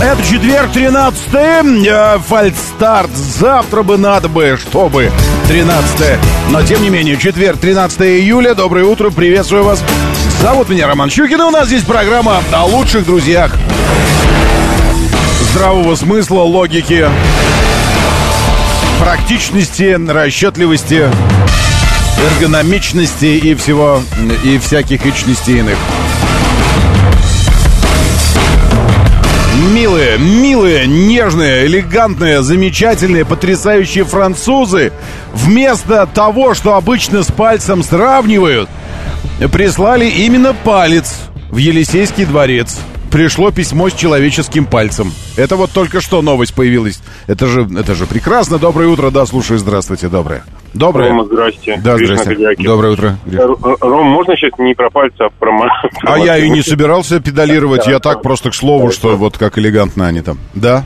Это четверг, 13 э, Фальстарт. Завтра бы надо бы, чтобы 13 Но, тем не менее, четверг, 13 июля. Доброе утро, приветствую вас. Зовут меня Роман Щукин, и у нас здесь программа о лучших друзьях. Здравого смысла, логики, практичности, расчетливости, эргономичности и всего, и всяких личностей иных. Милые, милые, нежные, элегантные, замечательные, потрясающие французы вместо того, что обычно с пальцем сравнивают, прислали именно палец в Елисейский дворец. Пришло письмо с человеческим пальцем. Это вот только что новость появилась. Это же, это же прекрасно. Доброе утро, да, слушаю. Здравствуйте, доброе. Доброе. Рома, здрасте. Да, Гриш здрасте. Доброе утро. Гриш. Р- Ром, можно сейчас не про пальцы, а про... ма- А я и не машину? собирался педалировать, я так просто к слову, что вот как элегантно они там. Да?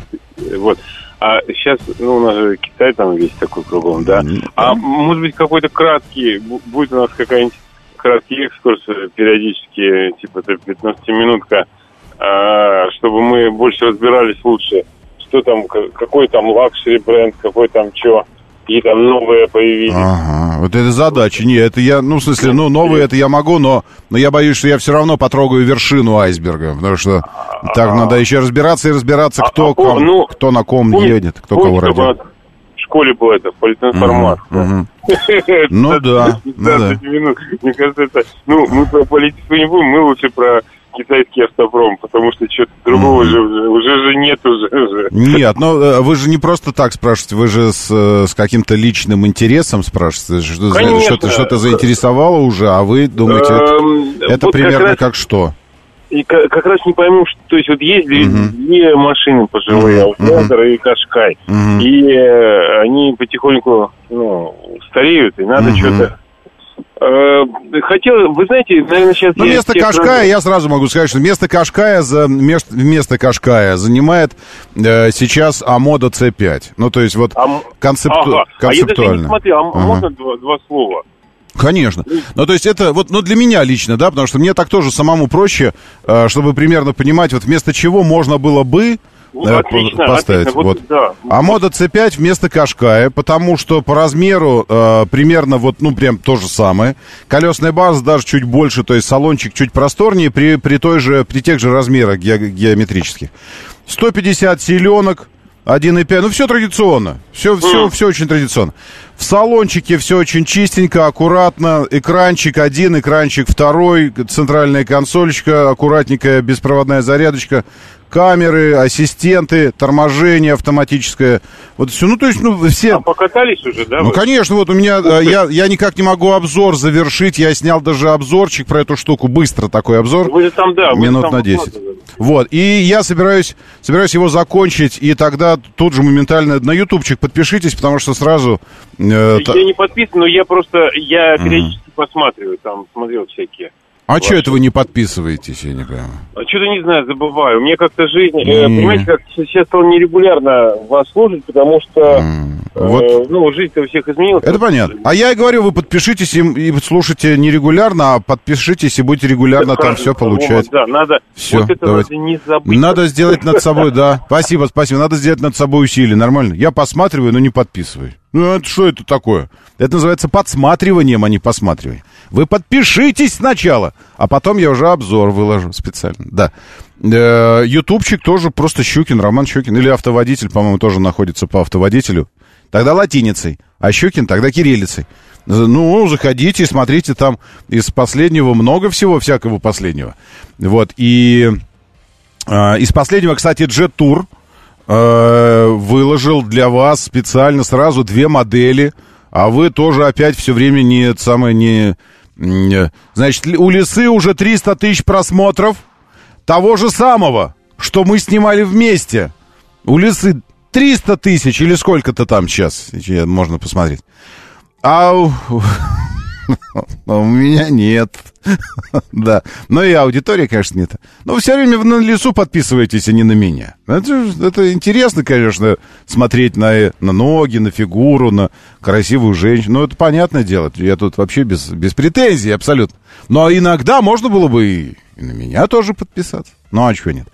Вот. А сейчас, ну, у нас же Китай там весь такой кругом, да? А может быть, какой-то краткий, бу- будет у нас какая-нибудь краткий экскурс э, периодически, типа 15-минутка, а, чтобы мы больше разбирались лучше, что там, какой там luxury бренд, какой там что, какие там новые появились. Ага, вот это задача. Не, это я, ну, в смысле, ну, новые это я могу, но, но я боюсь, что я все равно потрогаю вершину айсберга, потому что так надо еще разбираться и разбираться, А, кто, а, ком- ну, кто на ком едет, кто кого нас В школе был это, политинформат. Мгм. Ну да, ну да. 15 минут. Мне кажется, это... Ну, мы про политику не будем, мы лучше про китайский автопром, потому что что-то другого Мгм. же уже, же нет уже. Нет, ну э, вы же не просто так спрашиваете, вы же с, э, с каким-то личным интересом спрашиваете, что- что-то что-то заинтересовало уже, а вы думаете, это, Эм, это вот примерно как, раз, как что? и ка- как раз не пойму, что, то есть вот ездили Мгм. две машины пожилые, Мгм. Outlander и Кашкай, Мгм. и э, они потихоньку, ну, стареют, и надо Мгм. что-то... Э, хотел, вы знаете, наверное, сейчас... Ну, место Кашкая, раз- я сразу могу сказать, что место Кашкая, за, мест- место Кашкая занимает э, сейчас Амода C5. Ну, то есть вот А концепту- ага. А я даже не концептуально. смотрел, а Ага. можно два, два слова? Конечно. Ну, то есть это вот, ну, для меня лично, да, потому что мне так тоже самому проще, э, чтобы примерно понимать, вот вместо чего можно было бы Ну, э, отлично, по- поставить. отлично, Вот. вот, да. А мода C5 вместо Кашкая, потому что по размеру э, примерно вот, ну, прям то же самое. Колесная база даже чуть больше, то есть салончик чуть просторнее при, при, той же, при тех же размерах ге- геометрических. 150 силенок, 1,5, ну, все традиционно. Все, все, все очень традиционно. В салончике все очень чистенько, аккуратно. Экранчик один, экранчик второй, центральная консольчика, аккуратненькая беспроводная зарядочка, камеры, ассистенты, торможение автоматическое. Вот все, ну, то есть, ну, все... А покатались уже, да? Ну, вы? конечно, вот у меня, э, я, я никак не могу обзор завершить, я снял даже обзорчик про эту штуку, быстро такой обзор. Вы же там, да. Минут там на 10. выкладывали. Вот, и я собираюсь, собираюсь его закончить, и тогда тут же моментально на ютубчик подпишитесь, потому что сразу... э, та- Я не подписан, но я просто, я периодически посматриваю, там, смотрел всякие. А ваши. что это вы не подписываетесь, я не понимаю? А что-то не знаю, забываю. Мне как-то жизнь, э, понимаете, как сейчас стал нерегулярно вас слушать, потому что, М, э, Вот. ну, жизнь-то у всех изменилась. Это понятно. А я и говорю, вы подпишитесь и, и слушайте не регулярно, а подпишитесь и будете регулярно там Хорошо, все получать. вот, Да, надо, Всё, вот это давайте. надо не забыть. Надо сделать над собой, да. Спасибо, спасибо. Надо сделать над собой усилие. Нормально. Я посматриваю, но не подписываю. Ну, это что это такое? Это называется подсматриванием, а не посматриванием. Вы подпишитесь сначала, а потом я уже обзор выложу специально. Да. Э, Ютубчик тоже просто Щукин, Роман Щукин. Или автоводитель, по-моему, тоже находится по автоводителю. Тогда латиницей, а Щукин тогда кириллицей. Ну, заходите, смотрите, там из последнего много всего, всякого последнего. Вот, и а, из последнего, кстати, Tour э, выложил для вас специально сразу две модели, а вы тоже опять все время не самое не, не- значит ли- у лисы уже 300 тысяч просмотров того же самого что мы снимали вместе. У Лисы 300 тысяч или сколько-то там сейчас, можно посмотреть. А у, меня нет. Да. Но и аудитория, конечно, нет. Но все время на лесу подписываетесь, а не на меня. Это, это интересно, конечно, смотреть на, на ноги, на фигуру, на красивую женщину. Ну, это понятное дело. Я тут вообще без, без претензий абсолютно. Но иногда можно было бы и, и на меня тоже подписаться. Ну, а чего нет?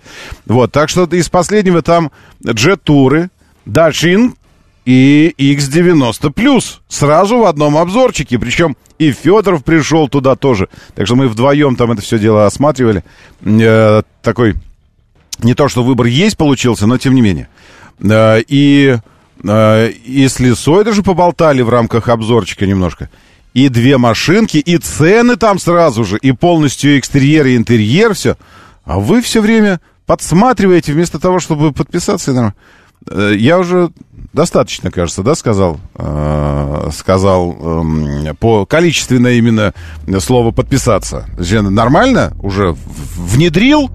Вот, так что из последнего там джет-туры, Дашин и X90+. Сразу в одном обзорчике. Причем и Федоров пришел туда тоже. Так что мы вдвоем там это все дело осматривали. Э, такой, не то что выбор есть получился, но тем не менее. Э, и, э, и с Лисой даже поболтали в рамках обзорчика немножко. И две машинки, и цены там сразу же, и полностью экстерьер и интерьер, все. А вы все время подсматриваете вместо того, чтобы подписаться. Э, я уже достаточно, кажется, да, сказал, э, сказал э, по количественно именно слово подписаться. Нормально уже внедрил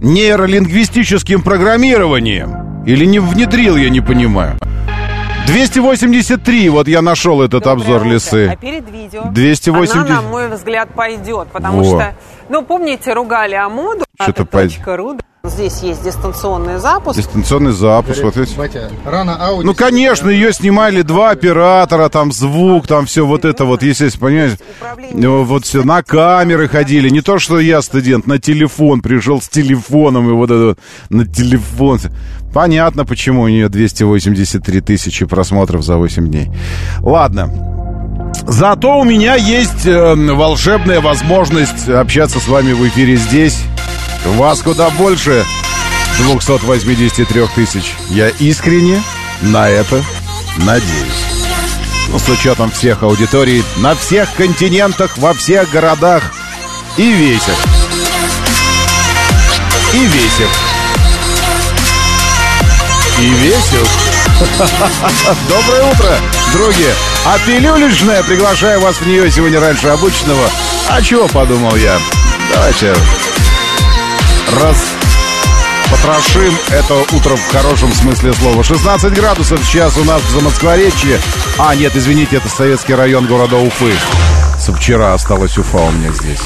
нейролингвистическим программированием? Или не внедрил, я не понимаю. 283, вот я нашел этот Доброе обзор утро. лисы. А перед видео 280... она, на мой взгляд, пойдет, потому Во. что, ну, помните, ругали Амоду, что-то пойдет. Здесь есть дистанционный запуск. Дистанционный запуск, вот видите. Батя, рано Audi. Ну, конечно, ее снимали два оператора, там звук, там все вот это вот, естественно, понимаете. Ну, вот все, на камеры ходили. Не то, что я студент, на телефон пришел с телефоном и вот это вот, на телефон. Понятно, почему у нее 283 тысячи просмотров за 8 дней. Ладно. Зато у меня есть э, волшебная возможность общаться с вами в эфире здесь. Вас куда больше 283 тысяч. Я искренне на это надеюсь. Ну, с учетом всех аудиторий на всех континентах, во всех городах и весев. И весев. И весев. Доброе утро, други. А пилюлечная, приглашаю вас в нее сегодня раньше обычного. А чего подумал я? Давайте раз потрошим это утро в хорошем смысле слова. 16 градусов сейчас у нас в Замоскворечье. А, нет, извините, это советский район города Уфы. Со вчера осталась Уфа у меня здесь.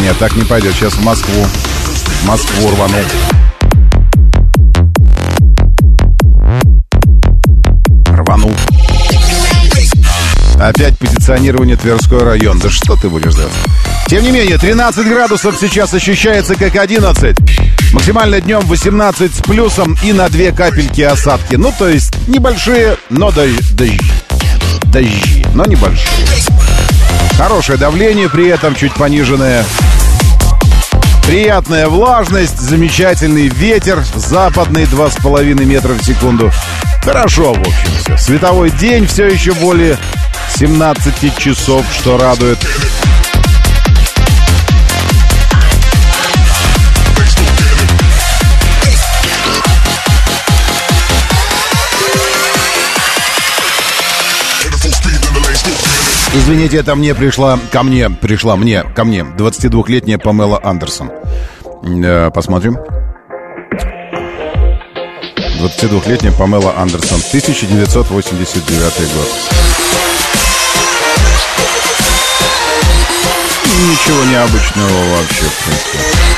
Нет, так не пойдет. Сейчас в Москву. В Москву рвану. Рвану. Опять позиционирование Тверской район. Да что ты будешь делать? Тем не менее, 13 градусов сейчас ощущается как 11. Максимально днем 18 с плюсом и на 2 капельки осадки. Ну, то есть небольшие, но дожди. Дожди, дожди но небольшие. Хорошее давление, при этом чуть пониженное. Приятная влажность, замечательный ветер, западный 2,5 метра в секунду. Хорошо, в общем, все. Световой день все еще более 17 часов, что радует. Извините, это мне пришла, ко мне, пришла мне, ко мне, 22-летняя Памела Андерсон. Э, посмотрим. 22-летняя Памела Андерсон, 1989 год. Ничего необычного вообще, в принципе.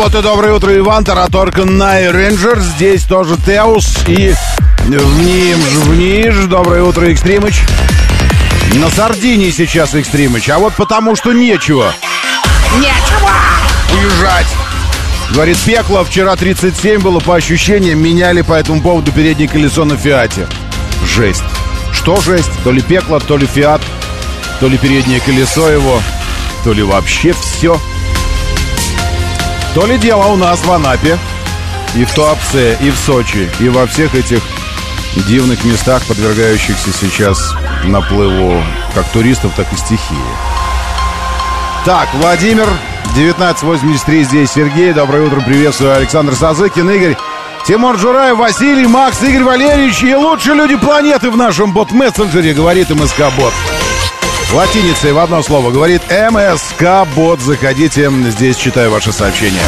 Вот и доброе утро, Иван, Тараторка Най Рейнджер. Здесь тоже Теус и Вниж, Вниж. Доброе утро, Экстримыч. На Сардинии сейчас Экстримыч, а вот потому что нечего. Нечего уезжать. Говорит, пекло, вчера 37 было по ощущениям, меняли по этому поводу переднее колесо на Фиате. Жесть. Что жесть? То ли пекло, то ли Фиат, то ли переднее колесо его, то ли вообще все. То ли дело у нас в Анапе, и в Туапсе, и в Сочи, и во всех этих дивных местах, подвергающихся сейчас наплыву как туристов, так и стихии. Так, Владимир, 1983, здесь Сергей. Доброе утро, приветствую. Александр Сазыкин, Игорь. Тимур Джураев, Василий, Макс, Игорь Валерьевич и лучшие люди планеты в нашем бот-мессенджере, говорит МСК-бот. Латиницей в одно слово говорит МСК-бот. Заходите, здесь читаю ваши сообщения.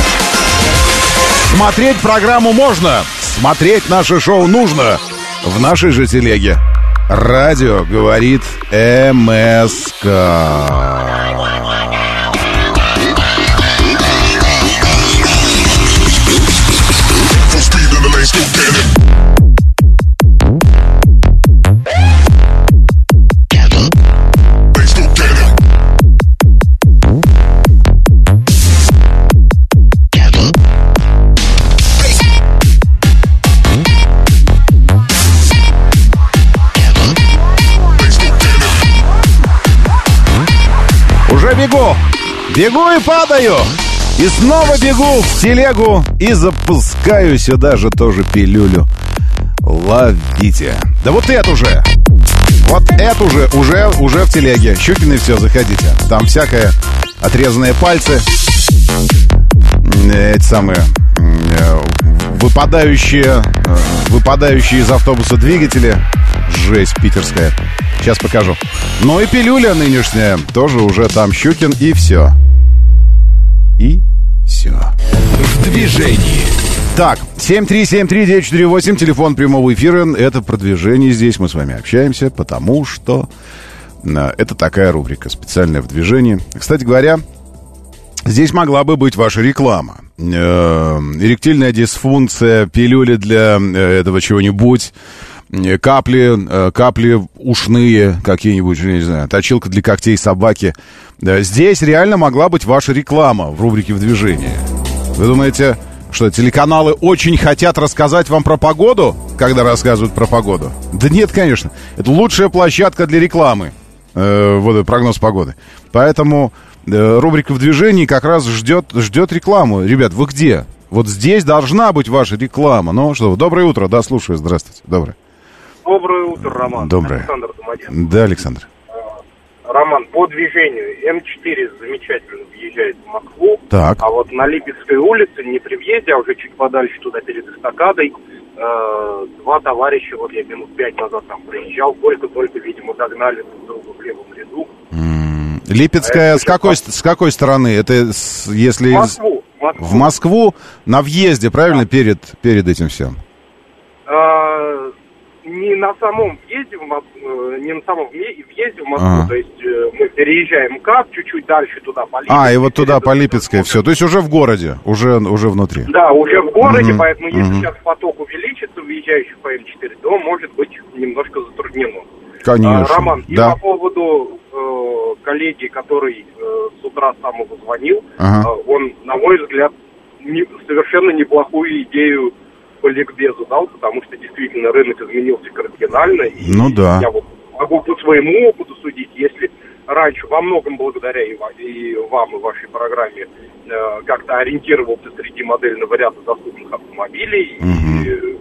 Смотреть программу можно, смотреть наше шоу нужно в нашей же телеге. Радио говорит МСК. Уже бегу! И падаю! И снова бегу в телегу и запускаю сюда же тоже пилюлю. Ловите. Да вот эту же. Вот эту же уже, уже в телеге. Щукины все, заходите. Там всякое. Отрезанные пальцы. Э, Эти самые э, выпадающие, э, выпадающие из автобуса двигатели. Жесть питерская. Сейчас покажу. Ну и пилюля нынешняя. Тоже уже там Щукин и все. И все. В движении. Так, 7373948, телефон прямого эфира. Это продвижение здесь. Мы с вами общаемся, потому что э, это такая рубрика, специальная в движении. Кстати говоря, здесь могла бы быть ваша реклама. Э, эректильная дисфункция, пилюли для э, этого чего-нибудь, капли, э, капли ушные какие-нибудь, не знаю, точилка для когтей собаки. Здесь реально могла быть ваша реклама в рубрике «В движении». Вы думаете, что телеканалы очень хотят рассказать вам про погоду, когда рассказывают про погоду? Да нет, конечно. Это лучшая площадка для рекламы. Э, вот прогноз погоды. Поэтому э, рубрика в движении как раз ждет, ждет рекламу. Ребят, вы где? Вот здесь должна быть ваша реклама. Ну что, доброе утро, да, слушаю, здравствуйте. Доброе. Доброе утро, Роман. Доброе. Александр Домодедов. Да, Александр. Роман, по движению М4 замечательно въезжает в Москву, Так. а вот на Липецкой улице, не при въезде, а уже чуть подальше туда перед эстакадой, э, два товарища, вот я минут пять назад там проезжал, только-только, видимо, догнали друг друга в левом ряду. Липецкая А с какой, с какой стороны? Это с- если... В Москву, в Москву. В Москву на въезде, правильно, перед, перед этим всем? Э, не на самом въезде в Москву, э, не на самом въе- въезде в Москву, Ага. то есть э, мы переезжаем МКАД, чуть-чуть дальше туда по А, и Липецкой, вот туда по Липецкой все. То есть уже в городе, уже, уже внутри. Да, уже в городе, Мгм, поэтому если мгм. сейчас поток увеличится, въезжающих по М4, то может быть немножко затруднено. Конечно. А, Роман, и да. по поводу э, коллеги, который э, с утра самого звонил, Ага. э, он, на мой взгляд, не- совершенно неплохую идею по ликбезу дал, потому что действительно рынок изменился кардинально. И Ну да. Я вот могу по своему опыту судить, если раньше во многом благодаря и, и вам, и вашей программе э, как-то ориентировался среди модельного ряда доступных автомобилей, Мгм. и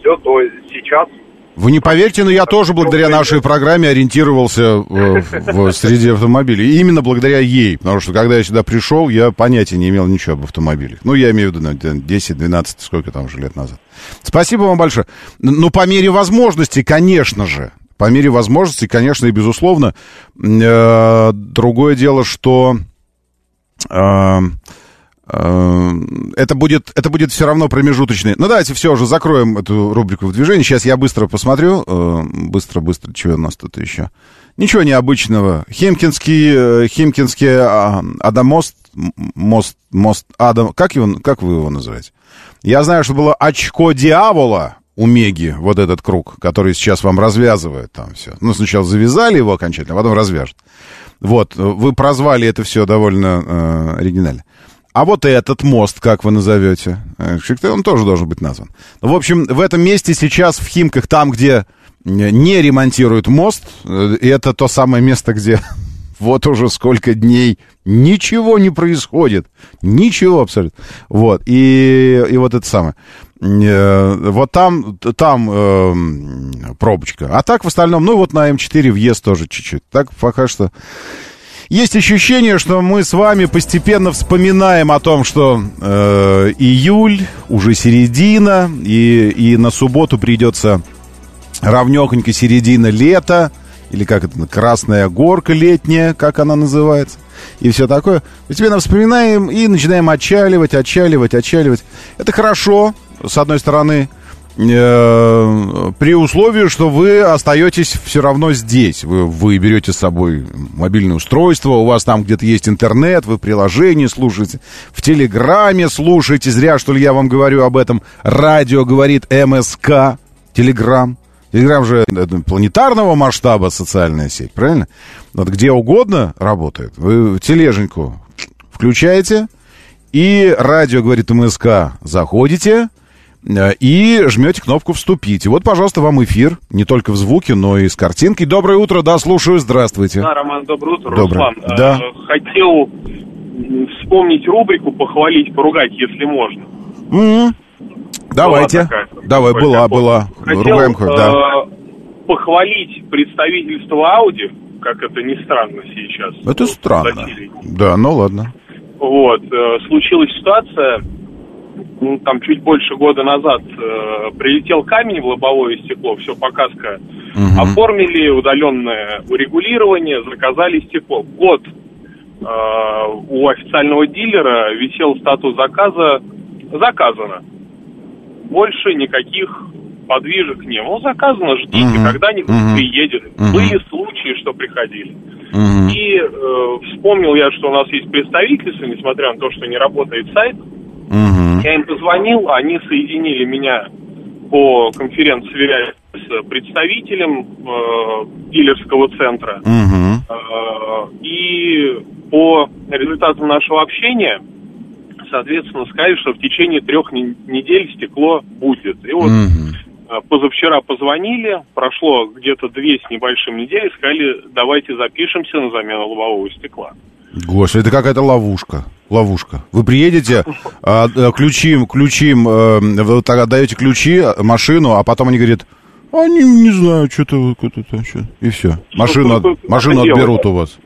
все, то сейчас Вы не поверьте, но я тоже благодаря нашей программе ориентировался э, в, в среди автомобилей. И именно благодаря ей. Потому что когда я сюда пришел, я понятия не имел ничего об автомобилях. Ну, я имею в виду ну, 10-12, сколько там уже лет назад. Спасибо вам большое. Ну, по мере возможности, конечно же. По мере возможности, конечно, и безусловно. Э, другое дело, что... э, э, это будет, это будет все равно промежуточный. Ну, давайте все уже закроем эту рубрику в движении. Сейчас я быстро посмотрю. э, Быстро, быстро, чего у нас тут еще? Ничего необычного. Химкинский, э, Химкинский а, Адамост мост, мост Адам, как его, как вы его называете? Я знаю, что было очко дьявола у Меги, вот этот круг, который сейчас вам развязывает там все. Ну, сначала завязали его окончательно, а потом развяжут. Вот, вы прозвали это все довольно э, оригинально. А вот этот мост, как вы назовете? Э, Он тоже должен быть назван. Ну, В общем, в этом месте сейчас в Химках, там, где не ремонтируют мост, э, это то самое место, где вот уже сколько дней ничего не происходит. Ничего абсолютно. Вот. И, и вот это самое. Э, Вот там, там э, пробочка. А так в остальном, ну вот на М4 въезд тоже чуть-чуть. Так пока что... Есть ощущение, что мы с вами постепенно вспоминаем о том, что э, июль, уже середина, и, и на субботу придется равнехонько середина лета, или как это, красная горка летняя, как она называется, и все такое. Постепенно вспоминаем и начинаем отчаливать, отчаливать, отчаливать. Это хорошо, с одной стороны, при условии, что вы остаетесь все равно здесь. Вы, вы берете с собой мобильное устройство, у вас там где-то есть интернет, вы приложение слушаете, в Телеграме слушаете, зря, что ли, я вам говорю об этом. Радио говорит МСК, Телеграм. Телеграм же планетарного масштаба социальная сеть, правильно? Вот где угодно работает. Вы тележеньку включаете, и радио говорит МСК, заходите, э, и жмете кнопку «Вступить». И вот, пожалуйста, вам эфир, не только в звуке, но и с картинкой. Доброе утро, да, слушаю, здравствуйте. Да, Роман, доброе утро. Доброе. Руслан, Да. э, хотел м, вспомнить рубрику «Похвалить, поругать, если можно». М, Давайте. Такая. Давай, была, была. Хотел, Ругаем, хоть, да. э, похвалить представительство Ауди, как это ни странно сейчас. Это странно. Да, ну ладно. Вот, э, случилась ситуация, ну, там чуть больше года назад э, прилетел камень в лобовое стекло, все показка. Мгм. Оформили удаленное урегулирование, заказали стекло. Год э, у официального дилера висел статус заказа «Заказано». Больше никаких подвижек не было. Заказано, ждите, Мгм. когда-нибудь Мгм. приедет. Мгм. Были случаи, что приходили. Мгм. И э, вспомнил я, что у нас есть представительство, несмотря на то, что не работает сайт. Я им позвонил, они соединили меня по конференц-связи с представителем э, дилерского центра. Мгм. Э, и по результатам нашего общения, соответственно, сказали, что в течение трех не- недель стекло будет. И вот э, позавчера позвонили, прошло где-то две с небольшим недели, сказали, давайте запишемся на замену лобового стекла. Господи, это какая-то ловушка. Ловушка. Вы приедете, а, э, ключи, ключи, э, вы так отдаете ключи, машину, а потом они говорят, они не знаю, что-то это, что и все. Машину, от- машину делать? отберут у вас.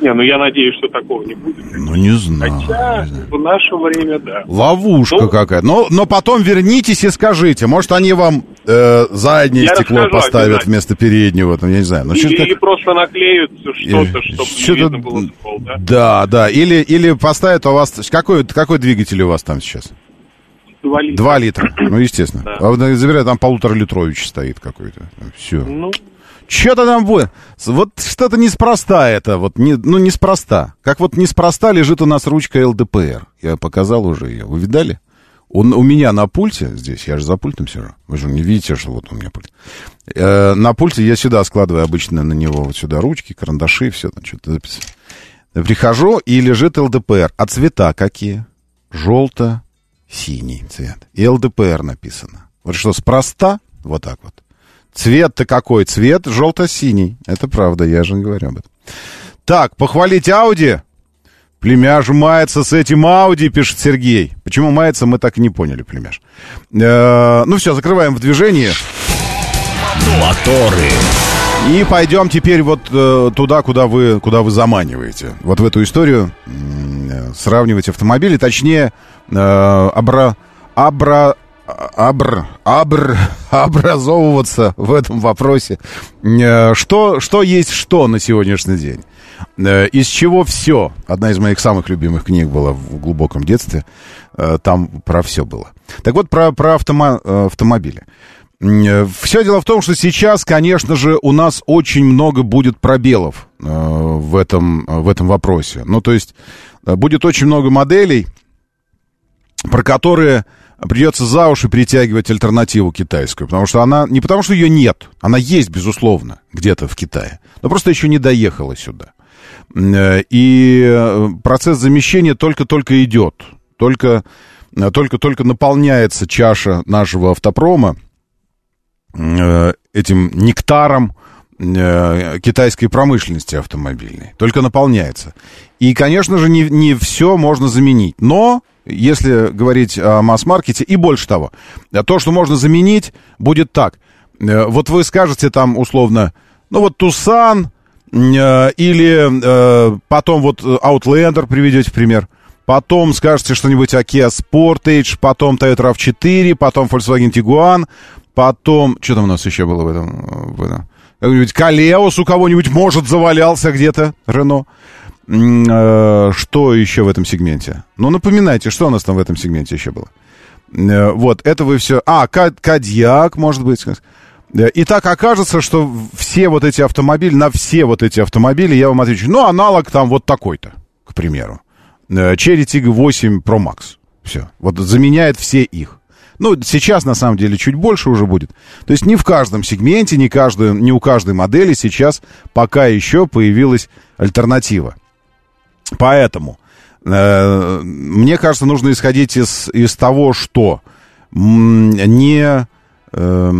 Не, ну я надеюсь, что такого не будет. Ну, не знаю. Хотя не знаю. в наше время, да. Ловушка Ну- какая-то. Но, но потом вернитесь и скажите. Может, они вам э, заднее Я стекло расскажу поставят вместо переднего. Там, я не знаю. Ну, или, что-то или как- просто наклеют что-то, Или- чтобы что-то- не видно было ствол, да? Да, да. Или, или поставят у вас... Какой, какой двигатель у вас там сейчас? Два литра. Два литра. Ну, естественно. Да. А вот, забирай, там полуторалитрович стоит какой-то. Все. Ну, Что-то там будет. Вот что-то неспроста это. Вот не, ну, неспроста. Как вот неспроста лежит у нас ручка ЛДПР. Я показал уже ее. Вы видали? Он у меня на пульте здесь, я же за пультом сижу. Вы же не видите, что вот у меня пульт. Э, на пульте я сюда складываю обычно на него вот сюда ручки, карандаши, все там что-то записываю. Прихожу, и лежит ЛДПР. А цвета какие? Желто-синий цвет. И ЛДПР написано. Вот что, спроста? Вот так вот. Цвет-то какой? Цвет желто-синий. Это правда, я же говорю об этом. Так, похвалить Ауди. Племяш мается с этим Ауди, пишет Сергей. Почему мается, мы так и не поняли, племяш. Э, ну все, закрываем в движении. Моторы. И пойдем теперь вот э, туда, куда вы, куда вы заманиваете. Вот в эту историю э, сравнивать автомобили, точнее, э, обра, абра, абр, абр, образовываться в этом вопросе. Что, что есть что на сегодняшний день? Э, из чего все? Одна из моих самых любимых книг была в глубоком детстве. Э, там про все было. Так вот, про, про автомо- э, автомобили. Все дело в том, что сейчас, конечно же, у нас очень много будет пробелов в, этом, в этом вопросе. Ну, то есть будет очень много моделей, про которые придется за уши притягивать альтернативу китайскую, потому что она, не потому что ее нет, она есть, безусловно, где-то в Китае, но просто еще не доехала сюда. Э, и э, процесс замещения только-только идет, только, э, только-только наполняется чаша нашего автопрома этим нектаром китайской промышленности автомобильной, только наполняется. И, конечно же, не, не все можно заменить, но если говорить о масс-маркете, и больше того, то, что можно заменить, будет так. Вот вы скажете там условно, ну вот Тусан, или э, потом вот Outlander приведете в пример, потом скажете что-нибудь о Kia Sportage, потом Toyota RAV4, потом Volkswagen Tiguan, потом... Что там у нас еще было в этом? В этом? Какой-нибудь Калеус у кого-нибудь, может, завалялся где-то, Рено. Э, что еще в этом сегменте? Ну, напоминайте, что у нас там в этом сегменте еще было? Э, вот, это вы все... А, Кадьяк, может быть. Э, и так окажется, что все вот эти автомобили, на все вот эти автомобили я вам отвечу, ну, аналог там вот такой-то, к примеру. Cherry Tiggo 8 Pro Max. Все. Вот заменяет все их. Ну, сейчас, на самом деле, чуть больше уже будет. То есть не в каждом сегменте, не, каждую, не у каждой модели сейчас пока еще появилась альтернатива. Поэтому э, мне кажется, нужно исходить из, из того, что не э,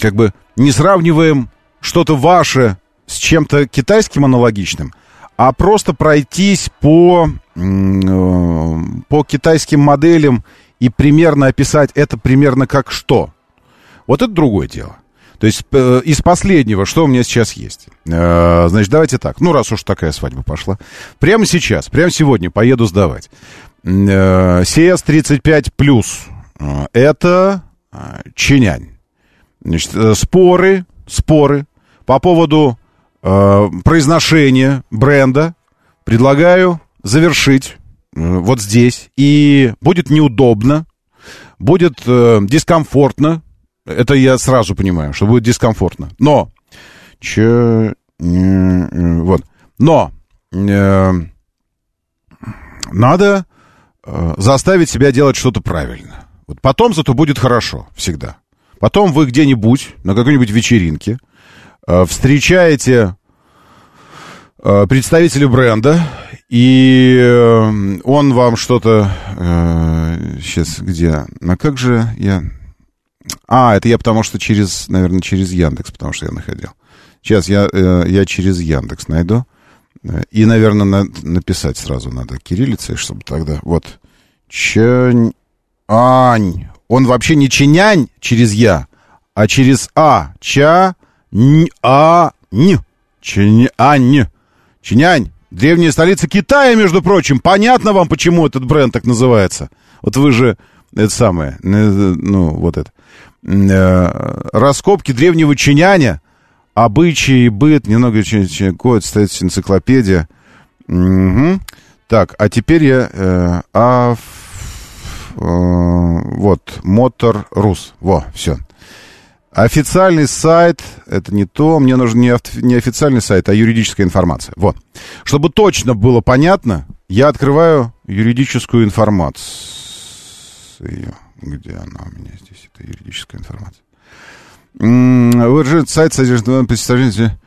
как бы не сравниваем что-то ваше с чем-то китайским аналогичным, а просто пройтись по, э, по китайским моделям и примерно описать это примерно как что. Вот это другое дело. То есть э, из последнего, что у меня сейчас есть? Э, значит, давайте так. Ну, раз уж такая свадьба пошла. Прямо сейчас, прямо сегодня поеду сдавать. Э, CS35+. Э, это Чинянь. Значит, э, споры, споры по поводу э, произношения бренда предлагаю завершить э, вот здесь. И будет неудобно, будет э, дискомфортно это я сразу понимаю, что будет дискомфортно. Но, че, вот, но э, надо э, заставить себя делать что-то правильно. Вот потом зато будет хорошо всегда. Потом вы где-нибудь на какой-нибудь вечеринке э, встречаете э, представителя бренда, и э, он вам что-то... Сейчас где? А как же я... А, это я потому что через, наверное, через Яндекс, потому что я находил. Сейчас я, я через Яндекс найду. И, наверное, на, написать сразу надо кириллицей, чтобы тогда... Вот. Чань... Ань. Он вообще не чинянь через я, а через а. Ча... Н... А... Н. Чинянь. Чинянь. Древняя столица Китая, между прочим. Понятно вам, почему этот бренд так называется? Вот вы же... Это самое. Ну, вот это. Э, раскопки древнего чиняня, обычаи, быт, немного код, стоит энциклопедия. Угу. Так, а теперь я... Э, а, э, вот, Мотор Рус. Во, все. Официальный сайт, это не то, мне нужен не, не официальный сайт, а юридическая информация. Вот. Чтобы точно было понятно, я открываю юридическую информацию. Где она у меня здесь, это юридическая информация? Выражает сайт содержит представление...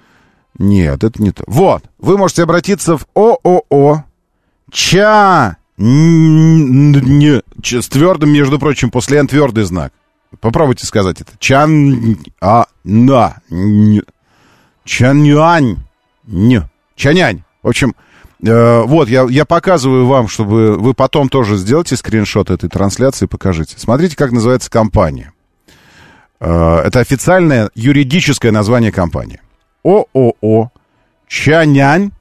Нет, это не то. Вот, вы можете обратиться в ООО Ча... Не, с твердым, между прочим, после Н твердый знак. Попробуйте сказать это. Чан... А... На... Чанюань. Не. Чанянь. В общем, Э, вот, я, я показываю вам, чтобы вы потом тоже сделайте скриншот этой трансляции и покажите. Смотрите, как называется компания. Э, это официальное юридическое название компании. ООО Чанянь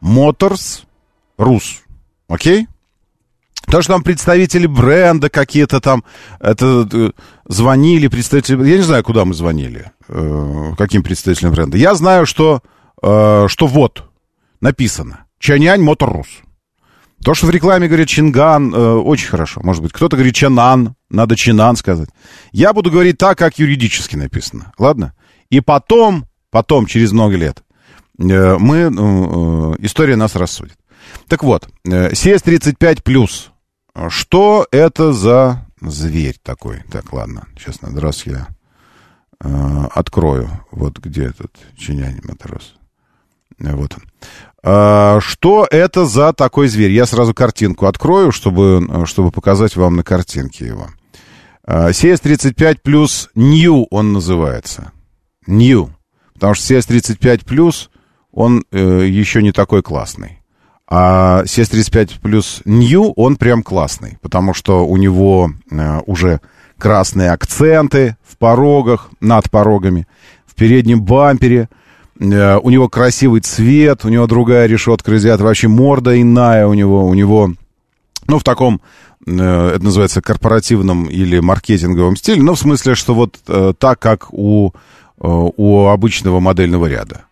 Моторс Рус. Окей? То, что там представители бренда какие-то там, это э, звонили представители... Я не знаю, куда мы звонили, каким представителям бренда. Я знаю, что, что вот написано. Чанянь Моторрус. То, что в рекламе говорит Чинган, э, очень хорошо. Может быть, кто-то говорит Чанан, надо чинан сказать. Я буду говорить так, как юридически написано, ладно? И потом, потом, через много лет, э, мы, э, э, история нас рассудит. Так вот, э, CS35+, что это за зверь такой? Так, ладно, сейчас надо раз я э, открою. Вот где этот чинянин матрос. Вот он. А, что это за такой зверь? Я сразу картинку открою, чтобы, чтобы показать вам на картинке его. А, CS35 плюс New он называется. New. Потому что CS35 плюс он э, еще не такой классный. А CS35 плюс New он прям классный. Потому что у него э, уже красные акценты в порогах, над порогами, в переднем бампере – Э, у него красивый цвет, у него другая решетка радиатора, вообще морда иная у него, у него, ну, в таком, э, это называется корпоративном или маркетинговом стиле, но в смысле, что вот так, как у, у обычного модельного ряда.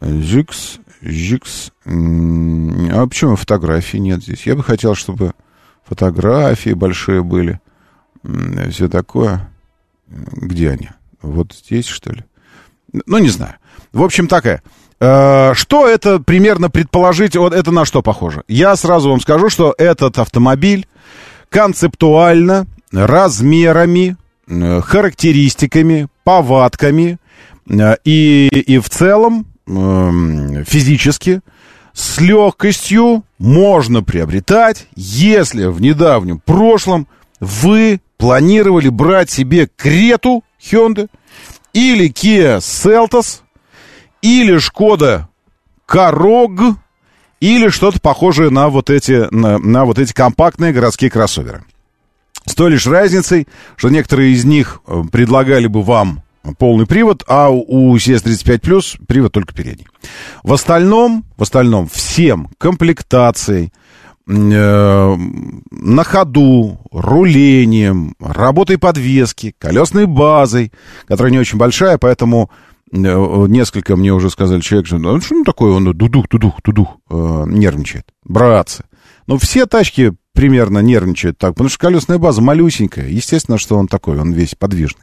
Жикс, жикс. А почему фотографии нет здесь? Я бы хотел, чтобы фотографии большие были. Все такое. Где они? Вот здесь, что ли? Ну, не знаю. В общем, такая. Э, что это примерно предположить? Вот это на что похоже? Я сразу вам скажу, что этот автомобиль концептуально, размерами, э, характеристиками, повадками э, и, и в целом физически с легкостью можно приобретать, если в недавнем прошлом вы планировали брать себе Крету Hyundai или Kia Seltos, или Шкода Корог, или что-то похожее на вот эти, на, на вот эти компактные городские кроссоверы. С той лишь разницей, что некоторые из них э, предлагали бы вам полный привод, а у CS35 Plus привод только передний. В остальном, в остальном всем комплектацией, э, на ходу, рулением, работой подвески, колесной базой, которая не очень большая, поэтому э, несколько мне уже сказали человек, что ну, что ну, такое, он дудух, дудух, дудух, э, нервничает. Братцы. Но все тачки примерно нервничают так, потому что колесная база малюсенькая. Естественно, что он такой, он весь подвижный.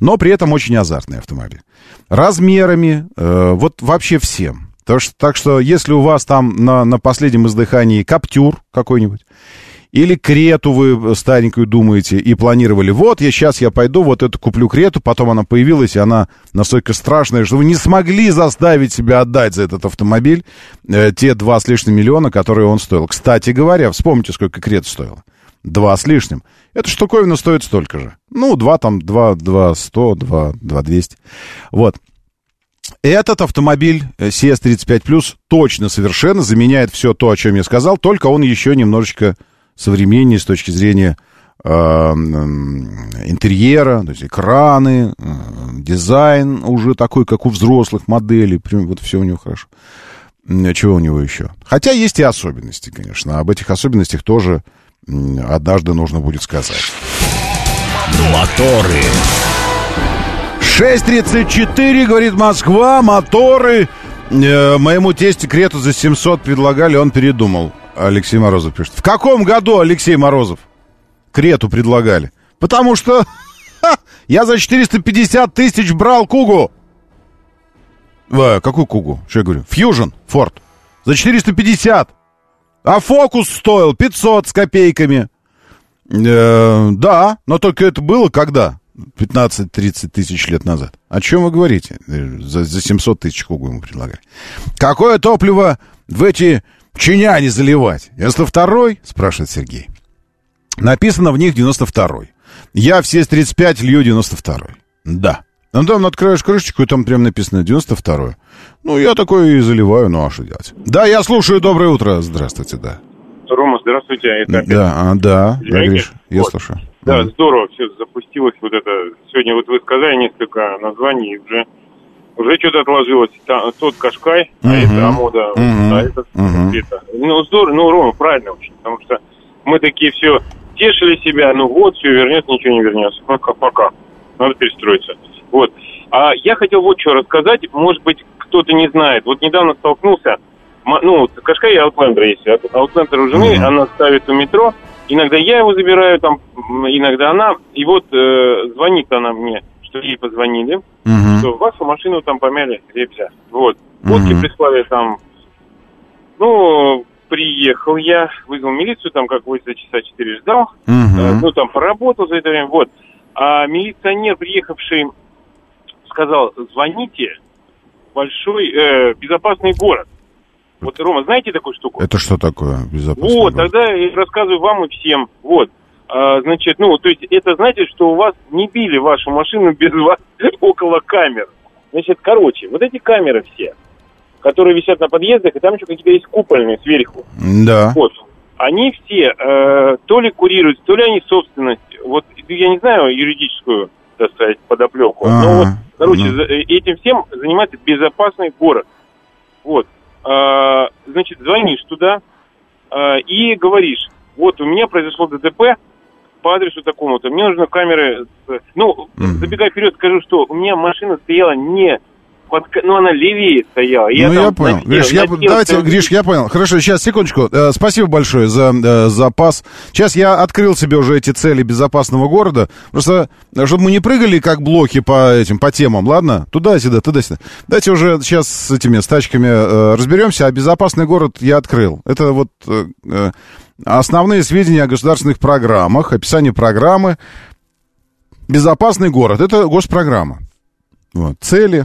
Но при этом очень азартный автомобиль. Размерами, э, вот вообще всем. То, что, так что, если у вас там на, на последнем издыхании Каптюр какой-нибудь, или Крету вы старенькую думаете и планировали, вот, я сейчас я пойду, вот эту куплю Крету, потом она появилась, и она настолько страшная, что вы не смогли заставить себя отдать за этот автомобиль э, те два с лишним миллиона, которые он стоил. Кстати говоря, вспомните, сколько Крета стоила. Два с лишним. Эта штуковина стоит столько же. Ну, два там, два, два сто, два, два двести. Вот. Этот автомобиль э, CS35 Plus точно совершенно заменяет все то, о чем я сказал, только он еще немножечко современнее с точки зрения э, интерьера, то есть экраны, э, дизайн уже такой, как у взрослых моделей, прям вот все у него хорошо. Чего у него еще? Хотя есть и особенности, конечно. Об этих особенностях тоже однажды нужно будет сказать. Моторы. 6.34, говорит Москва, моторы. Э, моему тесте Крету за 700 предлагали, он передумал. Алексей Морозов пишет. В каком году, Алексей Морозов, Крету предлагали? Потому что ха, я за 450 тысяч брал Кугу. Э, какую Кугу? Что я говорю? Фьюжн, Форд. За 450. А Фокус стоил 500 с копейками. Э, да, но только это было когда? 15-30 тысяч лет назад. О чем вы говорите? За, за 700 тысяч кугу ему предлагали. Какое топливо в эти чиняне заливать? 92-й? Спрашивает Сергей. Написано в них 92-й. Я все с 35 лью 92-й. Да. Ну, там открываешь крышечку, и там прям написано 92-й. Ну, я такой и заливаю, ну а что делать? Да, я слушаю, доброе утро. Здравствуйте, да. Рома, здравствуйте. Это да, а, да, да, Гриш, я вот. слушаю. Да, mm. здорово, все запустилось вот это. Сегодня вот вы сказали несколько названий, уже уже что-то отложилось. Там, тот Кашкай, mm-hmm. а это Амода, mm-hmm. а этот mm-hmm. это. Ну, здорово, ну, Рома, правильно очень, потому что мы такие все тешили себя, ну вот, все вернется, ничего не вернется. Пока, пока. Надо перестроиться. Вот. А я хотел вот что рассказать, может быть, кто-то не знает. Вот недавно столкнулся, ну, Кашкай и Outlander есть. Outlander у жены, mm-hmm. она ставит у метро, иногда я его забираю, там, иногда она. И вот э, звонит она мне, что ей позвонили, Мгм. что вашу машину там помяли ребята. Вот. Фотки Мгм. прислали там. Ну, приехал я, вызвал милицию, там как за часа четыре ждал. Э, Мгм. Ну, там поработал за это время, вот. А милиционер, приехавший, сказал, звоните большой э, безопасный город. Вот, Рома, знаете такую штуку? Это что такое? Безопасный Вот, город? тогда я рассказываю вам и всем. Вот. А, значит, ну, то есть это значит, что у вас не били вашу машину без вас около камер. Значит, короче, вот эти камеры все, которые висят на подъездах, и там еще какие-то есть купольные сверху. Да. Вот. Они все э, то ли курируются, то ли они собственность. Вот я не знаю юридическую, так сказать, подоплеку. Ага, Но вот, короче, ну. этим всем занимается безопасный город. Вот. А, значит, звонишь туда а, и говоришь, вот у меня произошло ДТП по адресу такому-то, мне нужны камеры. Ну, забегая вперед, скажу, что у меня машина стояла не под, ну, она левее стояла. ну, там я понял. надел- Гриш, я, надел давайте, там- Гриш, я понял. Хорошо, сейчас, секундочку. Э, спасибо большое за э, запас. Сейчас я открыл себе уже эти цели безопасного города. Просто, э, чтобы мы не прыгали как блоки по этим, по темам, ладно? Туда-сюда, туда-сюда. Давайте уже сейчас с этими, с тачками э, разберемся. А безопасный город я открыл. Это вот э, э, основные сведения о государственных программах, описание программы. Безопасный город. Это госпрограмма. Вот. Цели,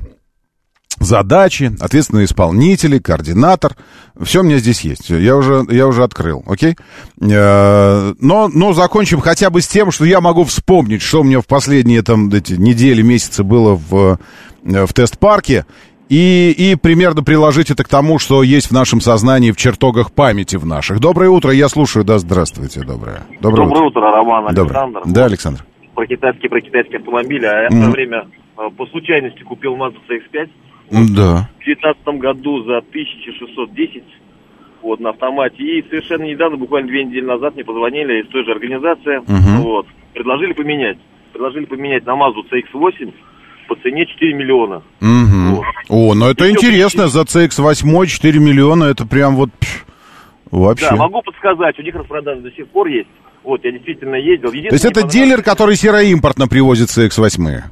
задачи, ответственные исполнители, координатор. Все у меня здесь есть. Я уже, я уже открыл, окей? Э, Но, но закончим хотя бы с тем, что я могу вспомнить, что у меня в последние там, эти недели, месяцы было в, э, в тест-парке. И, и примерно приложить это к тому, что есть в нашем сознании, в чертогах памяти в наших. Доброе утро, я слушаю. Да, здравствуйте, доброе. Доброе, Доброе утро, Роман Доброе. Александр. Да, Александр. Про китайский, про китайский автомобиль. А я в Мгм. свое время э, по случайности купил Mazda CX-5 Да. в 2019 году за 1610 вот, на автомате. И совершенно недавно, буквально две недели назад, мне позвонили из той же организации. Мгм. Вот, предложили поменять. Предложили поменять на Mazda CX-8 по цене 4 миллиона. Мгм. Вот. О, ну это И интересно, за CX-8 4 миллиона, это прям вот пш, вообще. Да, могу подсказать, у них распродажа до сих пор есть. Вот, я действительно ездил. То есть это дилер, который сероимпортно привозит CX-8?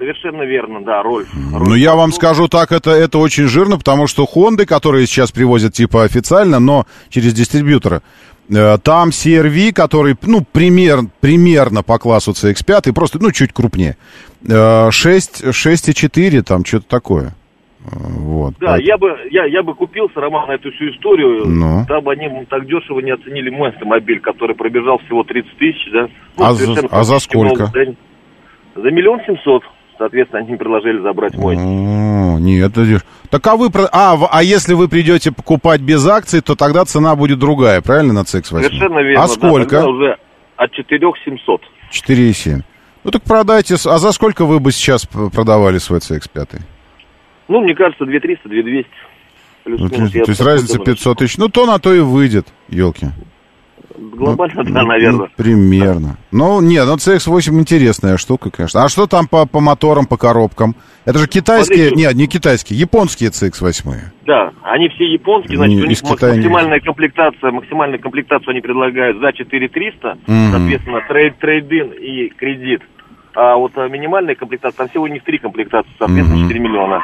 Совершенно верно, да, роль. Ну, я вам скажу так, это, это очень жирно, потому что Хонды, которые сейчас привозят типа официально, но через дистрибьютора, э, там CRV, который, ну, пример, примерно по классу CX-5, просто, ну, чуть крупнее. Э, 6, 6,4, там, что-то такое. Э, Вот. Да, я бы, я, я бы купился, Роман, на эту всю историю. Ну. Там бы они так дешево не оценили мой автомобиль, который пробежал всего 30 тысяч, да. А за- а за сколько? да. За миллион семьсот. Соответственно, они предложили забрать мой. О, нет, Так а вы... А, а если вы придете покупать без акций, то тогда цена будет другая, правильно, на CX-8? Совершенно верно. А да, сколько? тогда уже от четырех семьсот. 4,7. Ну так продайте. А за сколько вы бы сейчас продавали свой CX-5? Ну, мне кажется, 2300, 2200. Ну, то, то есть разница думаю. 500 тысяч. Ну, то на то и выйдет, елки. Глобально, да, наверное. примерно. Ну, нет, ну CX-8 интересная штука, конечно. А что там по, по моторам, по коробкам? Это же китайские... Смотрите. Нет, не китайские, японские CX-8. Да, они все японские, значит, Не, у них Китая максимальная комплектация, максимальную комплектацию они предлагают за 4300, Мгм. соответственно, трейд, трейд-ин и кредит. А вот а, минимальная комплектация, там всего у них три комплектации, соответственно, Мгм. 4 миллиона.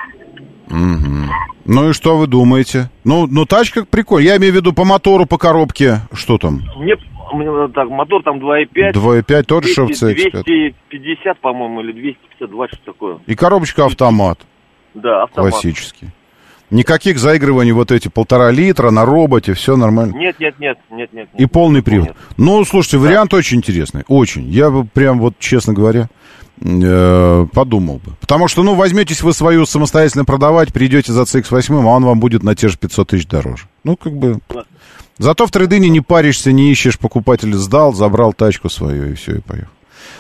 Мгм. Ну и что вы думаете? Ну, ну тачка прикольная. Я имею в виду по мотору, по коробке. Что там? Мне, мне так, мотор там 2,5. 2,5 тоже что в 200, CX-5? 250, по-моему, или 252, что такое. И коробочка автомат. Да, автомат. Классический. Никаких заигрываний вот эти полтора литра на роботе, все нормально. Нет, нет, нет, нет, нет. И полный привод. Нет. Ну, слушайте, вариант очень интересный. Очень. Я бы прям вот, честно говоря, э, подумал бы. Потому что, ну, возьметесь вы свою самостоятельно продавать, придете за CX-8, а он вам будет на те же 500 тысяч дороже. Ну, как бы... Зато в трейдине не паришься, не ищешь, покупатель сдал, забрал тачку свою и все, и поехал.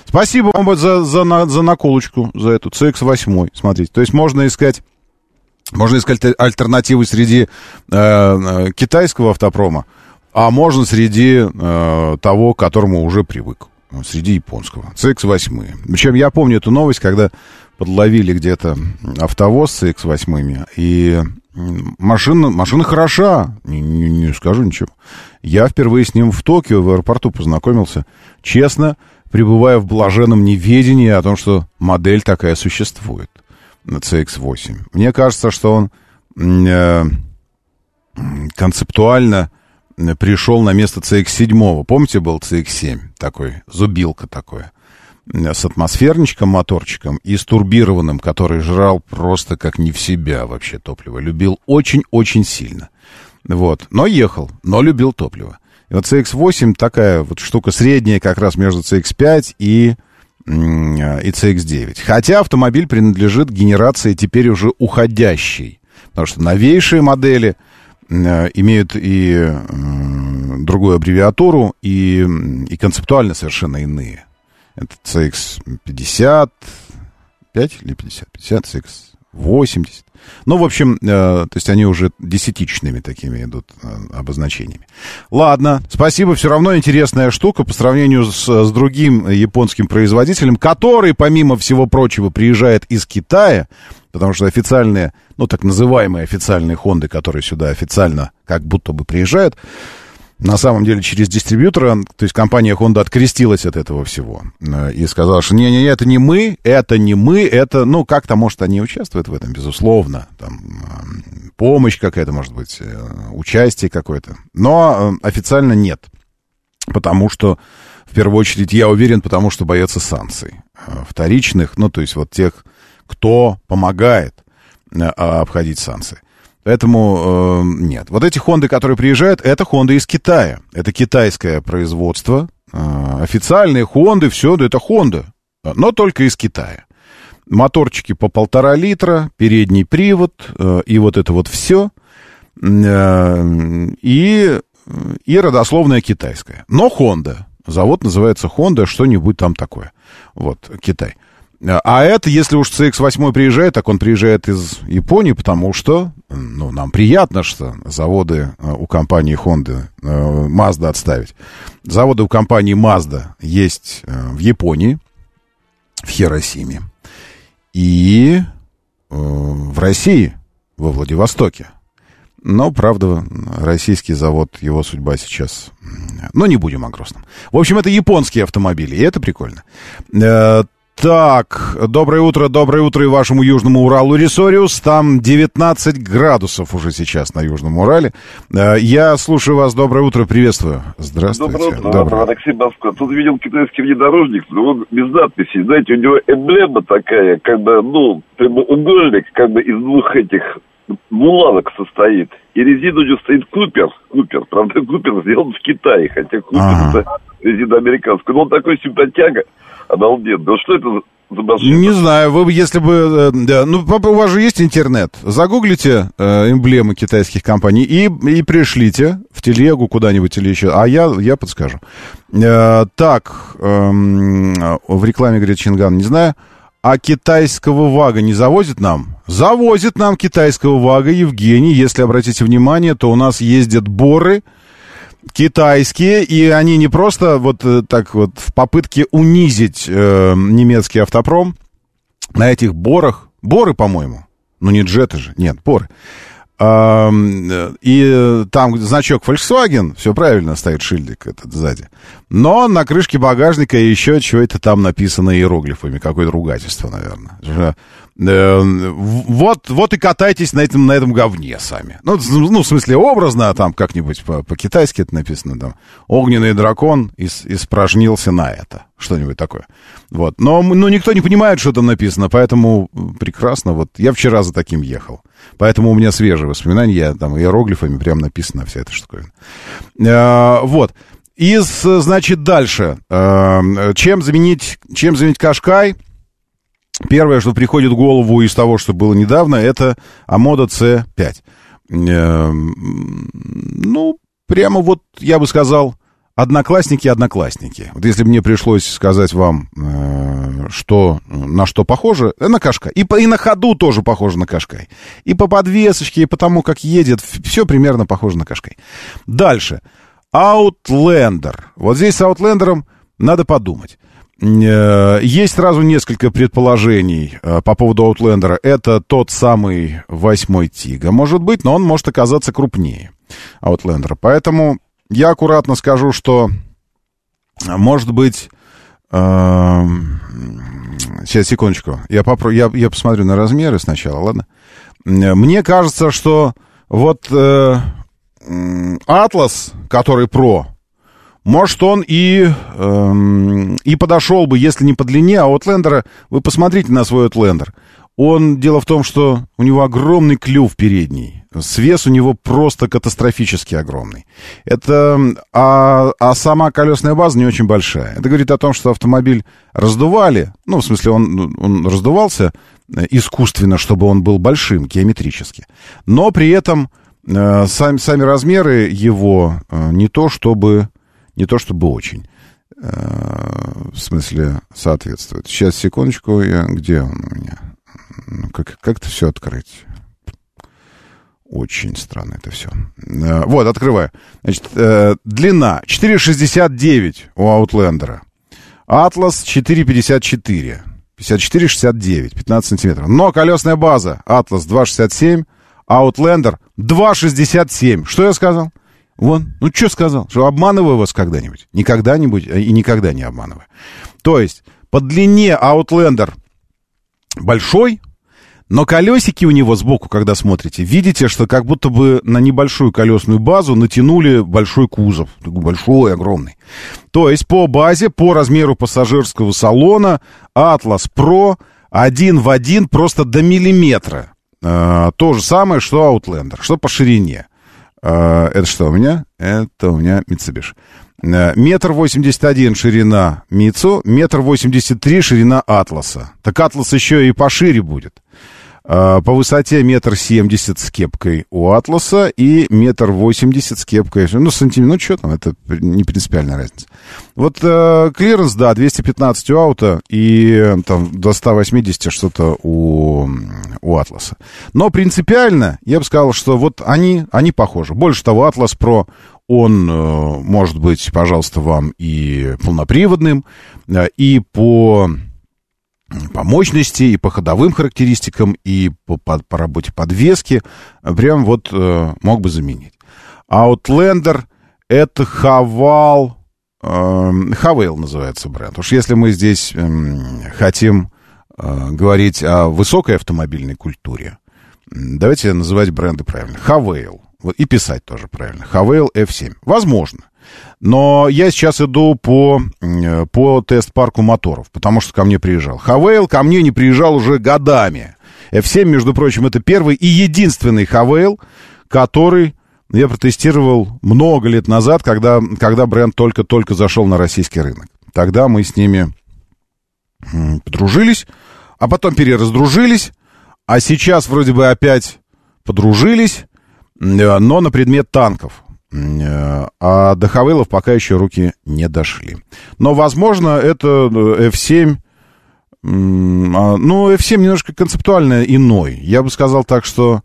Спасибо вам за, за, на- за наколочку, за эту CX-8. Смотрите, то есть можно искать можно искать аль- альтернативы среди э, э, китайского автопрома, а можно среди э, того, к которому уже привык. Среди японского. CX-8. Причем я помню эту новость, когда подловили где-то автовоз с X8, и машина, машина хороша, не, не, не скажу ничего. Я впервые с ним в Токио, в аэропорту познакомился. Честно, пребывая в блаженном неведении о том, что модель такая существует, CX-8. Мне кажется, что он э, концептуально пришел на место CX-7. Помните, был CX-7 такой, зубилка такое, с атмосферничком, моторчиком и с турбированным, который жрал просто как не в себя вообще топливо. Любил очень-очень сильно. Вот. Но ехал, но любил топливо. И вот CX-8 такая вот штука средняя как раз между CX-5 и, и CX-9. Хотя автомобиль принадлежит генерации теперь уже уходящей. Потому что новейшие модели э, имеют и э, другую аббревиатуру, и, и концептуально совершенно иные. Это CX-50, 5 или 50? 50, CX-80. Ну, в общем, э, то есть они уже десятичными такими идут э, обозначениями. Ладно, спасибо, все равно интересная штука по сравнению с, с другим японским производителем, который, помимо всего прочего, приезжает из Китая, потому что официальные, ну, так называемые официальные Хонды, которые сюда официально как будто бы приезжают, на самом деле через дистрибьютора, то есть компания Honda открестилась от этого всего э, и сказала, что не-не-не, это не мы, это не мы, это, ну, как-то, может, они участвуют в этом, безусловно, там, э, помощь какая-то, может быть, э, участие какое-то, но официально нет, потому что, в первую очередь, я уверен, потому что боятся санкций вторичных, ну, то есть вот тех, кто помогает обходить санкции. Поэтому э, нет. Вот эти Хонды, которые приезжают, это Хонды из Китая. Это китайское производство. Э, официальные Хонды, все, это Хонда. Но только из Китая. Моторчики по полтора литра, передний привод э, и вот это вот все. Э, и, и родословная китайская. Но Хонда. Завод называется Honda, что-нибудь там такое. Вот, Китай. А это, если уж CX-8 приезжает, так он приезжает из Японии, потому что, ну, нам приятно, что заводы э, у компании Honda, э, Mazda отставить. Заводы у компании Mazda есть э, в Японии, в Хиросиме, и в России, во Владивостоке. Но, правда, российский завод, его судьба сейчас... Ну, не будем о грустном. В общем, это японские автомобили, и это прикольно. Так, доброе утро, доброе утро и вашему Южному Уралу Ресориус. Там 19 градусов уже сейчас на Южном Урале. Э, я слушаю вас. Доброе утро, приветствую. Здравствуйте. Доброе утро, доброе. Алексей Москва. Тут видел китайский внедорожник, но он без надписи. Знаете, у него эмблема такая, как бы, ну, прямоугольник, как бы из двух этих булавок состоит. И резина у него стоит Купер. Купер. Правда, Купер сделан в Китае, хотя Купер ага. это резина американская. Но он такой симпатяга обалденно. Да что это за машина? Не знаю, вы если бы... Э, да, ну, у вас же есть интернет. Загуглите э, эмблемы китайских компаний и, и пришлите в телегу куда-нибудь или еще. А я, я подскажу. Э, так, э, в рекламе говорит Чинган, не знаю. А китайского ВАГа не завозит нам? Завозит нам китайского ВАГа, Евгений. Если обратите внимание, то у нас ездят боры, китайские, и они не просто вот э, так вот в попытке унизить э, немецкий автопром на этих борах, боры, по-моему, ну не джеты же, нет, боры, и там значок Volkswagen, все правильно, стоит шильдик этот сзади. Но на крышке багажника еще что-то там написано иероглифами, какое-то ругательство, наверное. Э, вот, вот и катайтесь на этом, на этом говне сами. Ну, ну в смысле, образно, там как-нибудь по- по-китайски это написано, там, огненный дракон ис- испражнился на это, что-нибудь такое. Вот. Но ну, никто не понимает, что там написано, поэтому прекрасно. Вот я вчера за таким ехал. Поэтому у меня свежие воспоминания, я, там иероглифами прям написана вся эта штука. А, вот. Из, значит, дальше. А, чем заменить, чем заменить Кашкай? Первое, что приходит в голову из того, что было недавно, это Амода C5. Э, ну, прямо вот, я бы сказал, одноклассники одноклассники. Вот если бы мне пришлось сказать вам, э, что, на что похоже, э, на Кашкай. И, по, и на ходу тоже похоже на Кашкай. И по подвесочке, и по тому, как едет, все примерно похоже на Кашкай. Дальше. Outlander. Вот здесь с Outlander'ом надо подумать. Э, Есть сразу несколько предположений э, по поводу Outlander. Это тот самый восьмой Тига, может быть, но он может оказаться крупнее Outlander. Поэтому я аккуратно скажу, что, может быть... эм, Сейчас, секундочку. Я, попро... я, я посмотрю на размеры сначала, ладно? Э, Мне кажется, что вот Атлас, который Про, может, он и, эм, и подошел бы, если не по длине, а Outlander, вы посмотрите на свой Outlander. Он, дело в том, что у него огромный клюв передний. Свес у него просто катастрофически огромный. Это, а, а сама колесная база не очень большая. Это говорит о том, что автомобиль раздували, ну, в смысле, он, он раздувался э, искусственно, чтобы он был большим, геометрически. Но при этом э, сами, сами размеры его э, не то чтобы, не то чтобы очень. Э, в смысле, соответствует. Сейчас, секундочку, я, где он у меня? Ну, как, как это все открыть? Очень странно это все. Э, Вот, открываю. Значит, э, длина 4,69 у Outlander. Атлас 4,54. 54,69, 15 сантиметров. Но колесная база Атлас 2,67, Outlander 2,67. Что я сказал? Вон, ну что сказал? Что обманываю вас когда-нибудь? Никогда-нибудь э, и никогда не обманываю. То есть, по длине Outlander большой, но колесики у него сбоку, когда смотрите, видите, что как будто бы на небольшую колесную базу натянули большой кузов. Большой, огромный. То есть по базе, по размеру пассажирского салона Atlas Pro один в один просто до миллиметра. Э, то же самое, что Outlander, что по ширине. Э, это что у меня? Это у меня Mitsubishi. Э, Метр восемьдесят один ширина Мицу, метр восемьдесят три ширина Атласа. Так Атлас еще и пошире будет. Э, По высоте метр семьдесят с кепкой у Атласа и метр восемьдесят с кепкой. Ну, сантиметр, ну, что там, это не принципиальная разница. Вот э, клиренс, да, 215 у аута и там до 180 что-то у, у Атласа. Но принципиально, я бы сказал, что вот они, они похожи. Больше того, Atlas Pro, он э, может быть, пожалуйста, вам и полноприводным, э, и по по мощности, и по ходовым характеристикам, и по, по, по работе подвески. Прям вот э, мог бы заменить. Outlander — это Хавал... Э, Хавейл называется бренд. Уж если мы здесь э, хотим э, говорить о высокой автомобильной культуре, давайте называть бренды правильно. Хавейл. И писать тоже правильно. Хавейл F7. Возможно. Но я сейчас иду по, по тест-парку моторов, потому что ко мне приезжал. Хавейл ко мне не приезжал уже годами. F7, между прочим, это первый и единственный Хавейл, который я протестировал много лет назад, когда, когда бренд только-только зашел на российский рынок. Тогда мы с ними подружились, а потом перераздружились, а сейчас вроде бы опять подружились, э, но на предмет танков. Э, А до Хавейлов пока еще руки не дошли. Но, возможно, это э, F7... м, а, Ну, F7 немножко концептуально иной. Я бы сказал так, что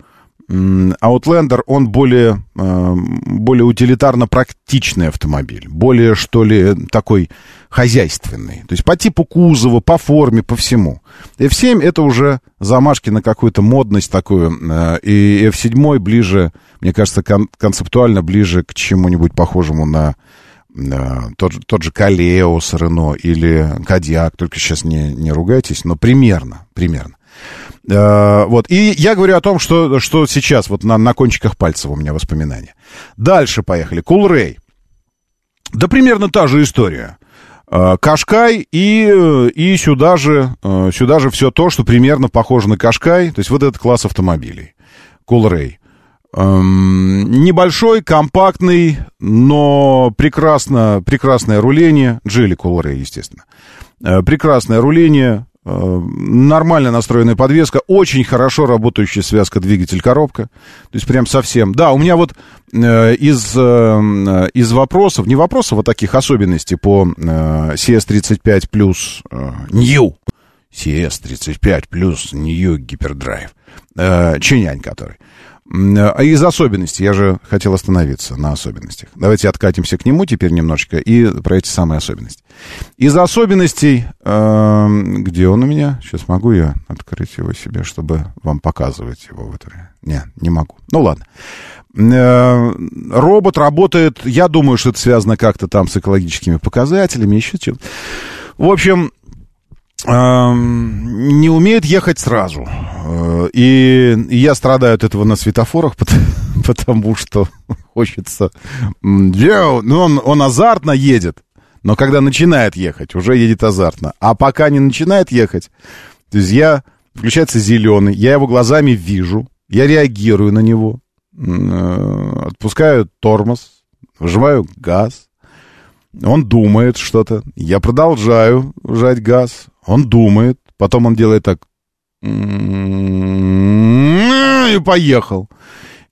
Outlander, он более, э, более утилитарно-практичный автомобиль. Более, что ли, такой хозяйственный. То есть по типу кузова, по форме, по всему. F7 это уже замашки на какую-то модность такую. э, И F7 ближе, мне кажется, кон- концептуально ближе к чему-нибудь похожему на э, тот, тот же Калеус, Рено или Кадьяк. Только сейчас не, не ругайтесь, но примерно, примерно. Э, вот. И я говорю о том, что, что сейчас вот на, на кончиках пальцев у меня воспоминания. Дальше поехали. Кулрей. Да примерно та же история. Э, Кашкай и, и сюда же, э, сюда же все то, что примерно похоже на Кашкай. То есть вот этот класс автомобилей. Кулрей. Эм, небольшой, компактный, но прекрасно, прекрасное руление. Джили Кулрей, естественно. Э, прекрасное руление, нормально настроенная подвеска, очень хорошо работающая связка двигатель-коробка. То есть прям совсем. Да, у меня вот э, из, э, из вопросов, не вопросов, а таких особенностей по э, CS35 плюс э, New. CS35 плюс New Гипердрайв. Э, Чинянь который. А из особенностей, я же хотел остановиться на особенностях. Давайте откатимся к нему теперь немножечко и про эти самые особенности. Из особенностей, э, где он у меня? Сейчас могу я открыть его себе, чтобы вам показывать его в этой... Не, не могу. Ну ладно. Э, робот работает, я думаю, что это связано как-то там с экологическими показателями, еще чем. В общем, не умеет ехать сразу. Э, и, я страдаю от этого на светофорах, потому, что хочется... Ну, он, он азартно едет, но когда начинает ехать, уже едет азартно. А пока не начинает ехать, то есть я... Включается зеленый, я его глазами вижу, я реагирую на него, э, отпускаю тормоз, выжимаю газ, он думает что-то, я продолжаю жать газ, он думает, потом он делает так. И поехал.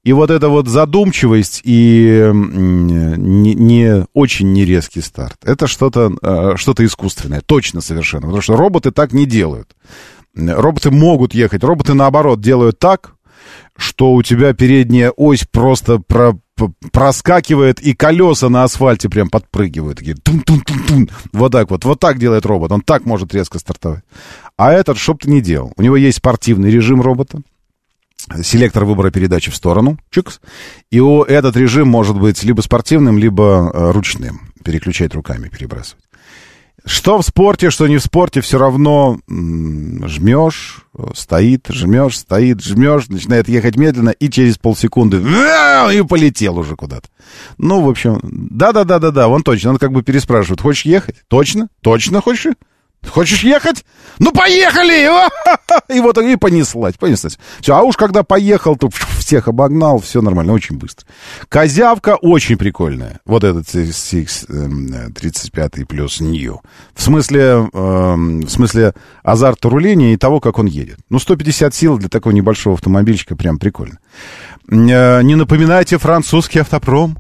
И вот эта вот задумчивость и не, не очень нерезкий старт, это что-то э, что искусственное, точно совершенно, потому что роботы так не делают. Роботы могут ехать, роботы наоборот делают так, что у тебя передняя ось просто про, проскакивает, и колеса на асфальте прям подпрыгивают. Такие тун -тун -тун -тун. Вот так вот. Вот так делает робот. Он так может резко стартовать. А этот, чтоб ты не делал. У него есть спортивный режим робота. Селектор выбора передачи в сторону. Чикс. И у, этот режим может быть либо спортивным, либо э, ручным. Переключать руками, перебрасывать. Что в спорте, что не в спорте, все равно жмешь, стоит, жмешь, стоит, жмешь, начинает ехать медленно, и через полсекунды и полетел уже куда-то. Ну, в общем, да-да-да-да-да, он точно, он как бы переспрашивает, хочешь ехать? Точно? Точно хочешь? Хочешь ехать? Ну, поехали! И вот и понеслась, понеслась. Все, а уж когда поехал, то всех обогнал, все нормально, очень быстро. Козявка очень прикольная. Вот этот CX 35 эм, плюс New. В смысле, эм, в смысле азарта руления и того, как он едет. Ну, 150 сил для такого небольшого автомобильчика прям прикольно. Э, не напоминайте французский автопром.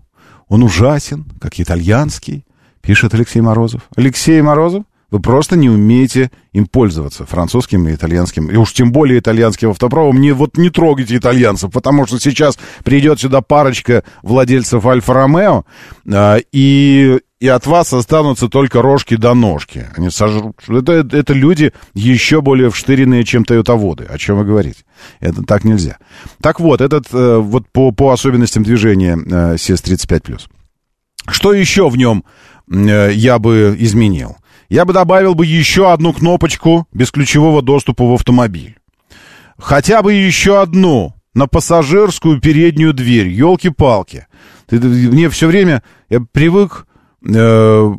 Он ужасен, как итальянский, пишет Алексей Морозов. Алексей Морозов? Вы просто не умеете им пользоваться, французским и итальянским. И уж тем более итальянским автопромом. Не, вот не трогайте итальянцев, потому что сейчас придет сюда парочка владельцев Альфа-Ромео, э, и, и от вас останутся только рожки до ножки. Они сожрут. Это, это люди еще более вштыренные, чем тойотоводы. О чем вы говорите? Это так нельзя. Так вот, этот э, вот по, по особенностям движения э, CS35+. Что еще в нем э, я бы изменил? Я бы добавил бы еще одну кнопочку бесключевого доступа в автомобиль. Хотя бы еще одну на пассажирскую переднюю дверь. Елки-палки. Мне все время... Я привык э,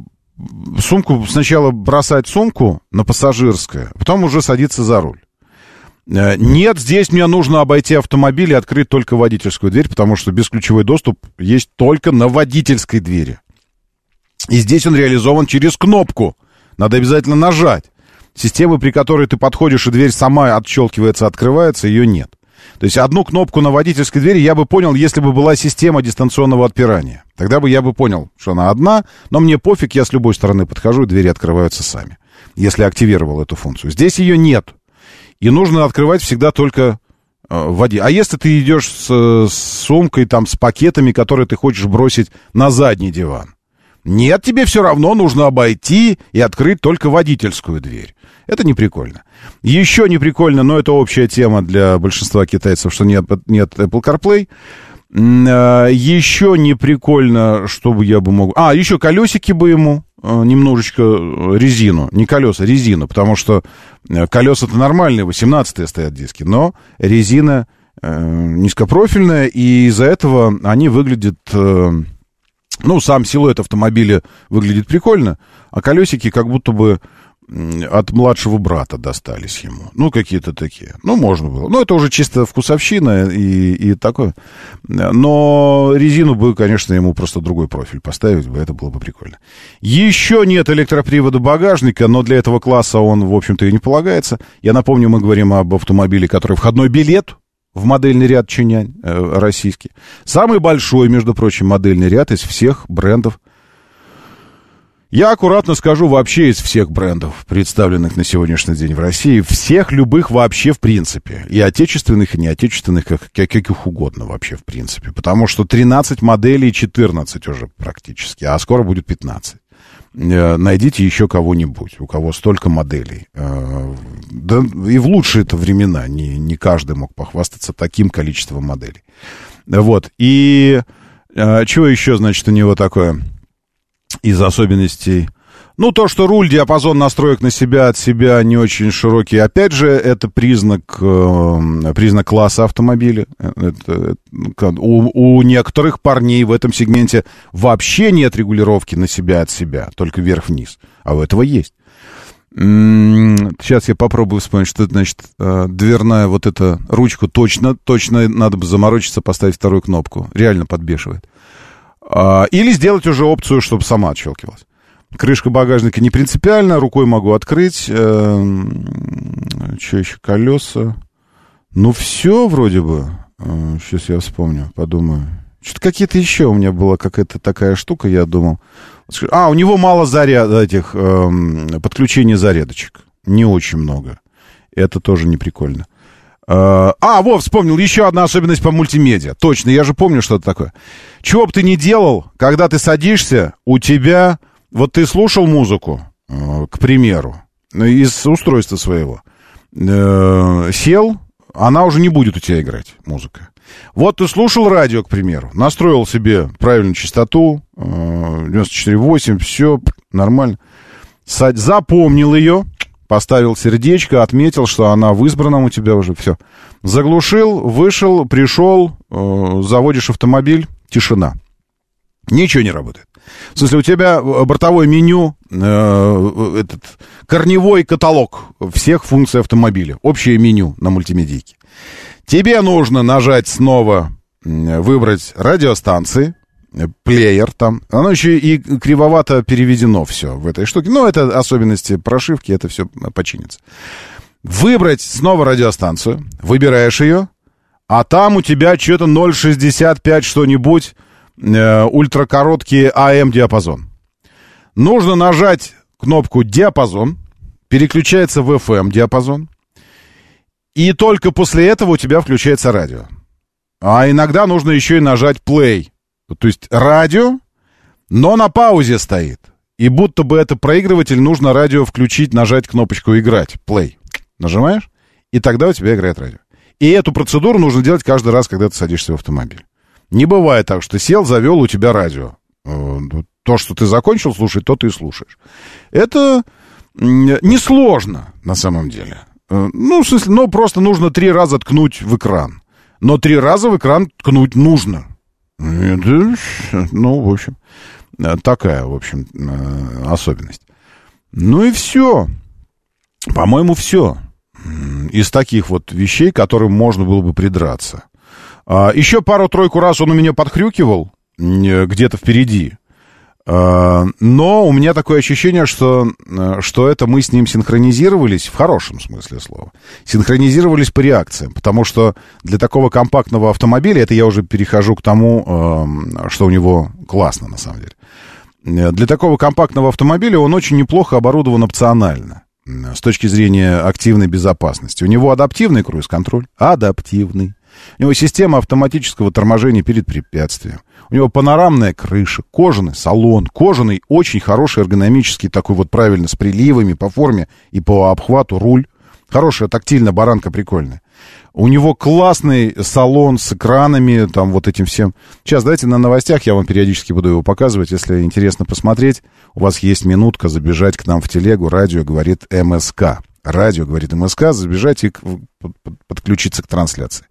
сумку... Сначала бросать сумку на пассажирское, а потом уже садиться за руль. Э, нет, здесь мне нужно обойти автомобиль и открыть только водительскую дверь, потому что бесключевой доступ есть только на водительской двери. И здесь он реализован через кнопку — надо обязательно нажать. Системы, при которой ты подходишь, и дверь сама отщелкивается, открывается, ее нет. То есть одну кнопку на водительской двери я бы понял, если бы была система дистанционного отпирания. Тогда бы я бы понял, что она одна, но мне пофиг, я с любой стороны подхожу, и двери открываются сами. Если активировал эту функцию. Здесь ее нет. И нужно открывать всегда только э, воде. А если ты идешь с, с сумкой, там, с пакетами, которые ты хочешь бросить на задний диван? Нет, тебе все равно нужно обойти и открыть только водительскую дверь. Это не прикольно. Еще не прикольно, но это общая тема для большинства китайцев, что нет, нет Apple CarPlay. А, еще не прикольно, чтобы я бы мог... А, еще колесики бы ему а, немножечко э, резину, не колеса, резину, потому что э, колеса-то нормальные, 18-е стоят диски, но резина э, низкопрофильная, и из-за этого они выглядят э, ну, сам силуэт автомобиля выглядит прикольно, а колесики как будто бы от младшего брата достались ему. Ну, какие-то такие. Ну, можно было. Ну, это уже чисто вкусовщина и, и такое. Но резину бы, конечно, ему просто другой профиль поставить бы, это было бы прикольно. Еще нет электропривода багажника, но для этого класса он, в общем-то, и не полагается. Я напомню, мы говорим об автомобиле, который входной билет в модельный ряд Чинянь э, российский. Самый большой, между прочим, модельный ряд из всех брендов Я аккуратно скажу вообще из всех брендов, представленных на сегодняшний день в России, всех любых вообще в принципе, и отечественных, и неотечественных, как, каких угодно вообще в принципе, потому что 13 моделей, 14 уже практически, а скоро будет 15. Э, найдите еще кого-нибудь, у кого столько моделей. Э, да и в лучшие это времена не, не каждый мог похвастаться таким количеством моделей. Вот, и э, чего еще, значит, у него такое из особенностей? Ну, то, что руль, диапазон настроек на себя от себя не очень широкий, опять же, это признак, э, признак класса автомобиля. Это, это, у, у некоторых парней в этом сегменте вообще нет регулировки на себя от себя, только вверх-вниз. А у этого есть. Сейчас я попробую вспомнить, что это значит э, дверная вот эта ручка. Точно, точно надо бы заморочиться, поставить вторую кнопку. Реально подбешивает. А, или сделать уже опцию, чтобы сама отщелкивалась. Крышка багажника не принципиально, рукой могу открыть. Эм, что еще? Колеса. Ну, все вроде бы. Сейчас э, я вспомню, подумаю. Что-то какие-то еще у меня была какая-то такая штука, я думал. А, у него мало заряд этих эм, подключений зарядочек. Не очень много. Это тоже не прикольно. Э, а, вот, вспомнил, еще одна особенность по мультимедиа. Точно, я же помню, что это такое. Чего бы ты ни делал, когда ты садишься, у тебя вот ты слушал музыку, э, к примеру, ну, из устройства своего, э, сел, она уже не будет у тебя играть, музыка. Вот ты слушал радио, к примеру, настроил себе правильную частоту, 94.8, э, все нормально. Запомнил ее, поставил сердечко, отметил, что она в избранном у тебя уже, все. Заглушил, вышел, пришел, заводишь автомобиль, тишина. Ничего не работает. В смысле, у тебя э, бортовое меню, э, этот корневой каталог всех функций автомобиля, общее меню на мультимедийке. Тебе нужно нажать снова, выбрать радиостанции, э, плеер там. Оно еще и кривовато переведено все в этой штуке. Но это особенности прошивки, это все починится. Выбрать снова радиостанцию, выбираешь ее, а там у тебя что-то 0,65 что-нибудь э, ультракороткий АМ-диапазон. Нужно нажать кнопку «Диапазон», переключается в FM-диапазон, и только после этого у тебя включается радио. А иногда нужно еще и нажать play. То есть радио, но на паузе стоит. И будто бы это проигрыватель, нужно радио включить, нажать кнопочку «Играть», play. Нажимаешь, и тогда у тебя играет радио. И эту процедуру нужно делать каждый раз, когда ты садишься в автомобиль. Не бывает так, что сел, завел у тебя радио. Э, то, что ты закончил слушать, то ты и слушаешь. Это несложно на самом деле. Э, ну, в смысле, ну, просто нужно три раза ткнуть в экран. Но три раза в экран ткнуть нужно. Ну, в общем, э, такая, в общем, особенность. Ну и все. По-моему, все. Из таких вот вещей, которым можно было бы придраться. А, еще пару-тройку раз он у меня подхрюкивал где-то впереди. А, но у меня такое ощущение, что, э, что это мы с ним синхронизировались, в хорошем смысле слова, синхронизировались по реакциям, потому что для такого компактного автомобиля, это я уже перехожу к тому, эм, что у него классно на самом деле, э, для такого компактного автомобиля он очень неплохо оборудован опционально с точки зрения активной безопасности. У него адаптивный круиз-контроль, адаптивный. У него система автоматического торможения перед препятствием. У него панорамная крыша, кожаный салон, кожаный, очень хороший эргономический, такой вот правильно, с приливами по форме и по обхвату руль. Хорошая тактильная баранка прикольная. У него классный салон с экранами, там вот этим всем. Сейчас давайте на новостях, я вам периодически буду его показывать, если интересно посмотреть. У вас есть минутка забежать к нам в телегу, радио говорит МСК. Радио говорит МСК, забежать и подключиться к трансляции.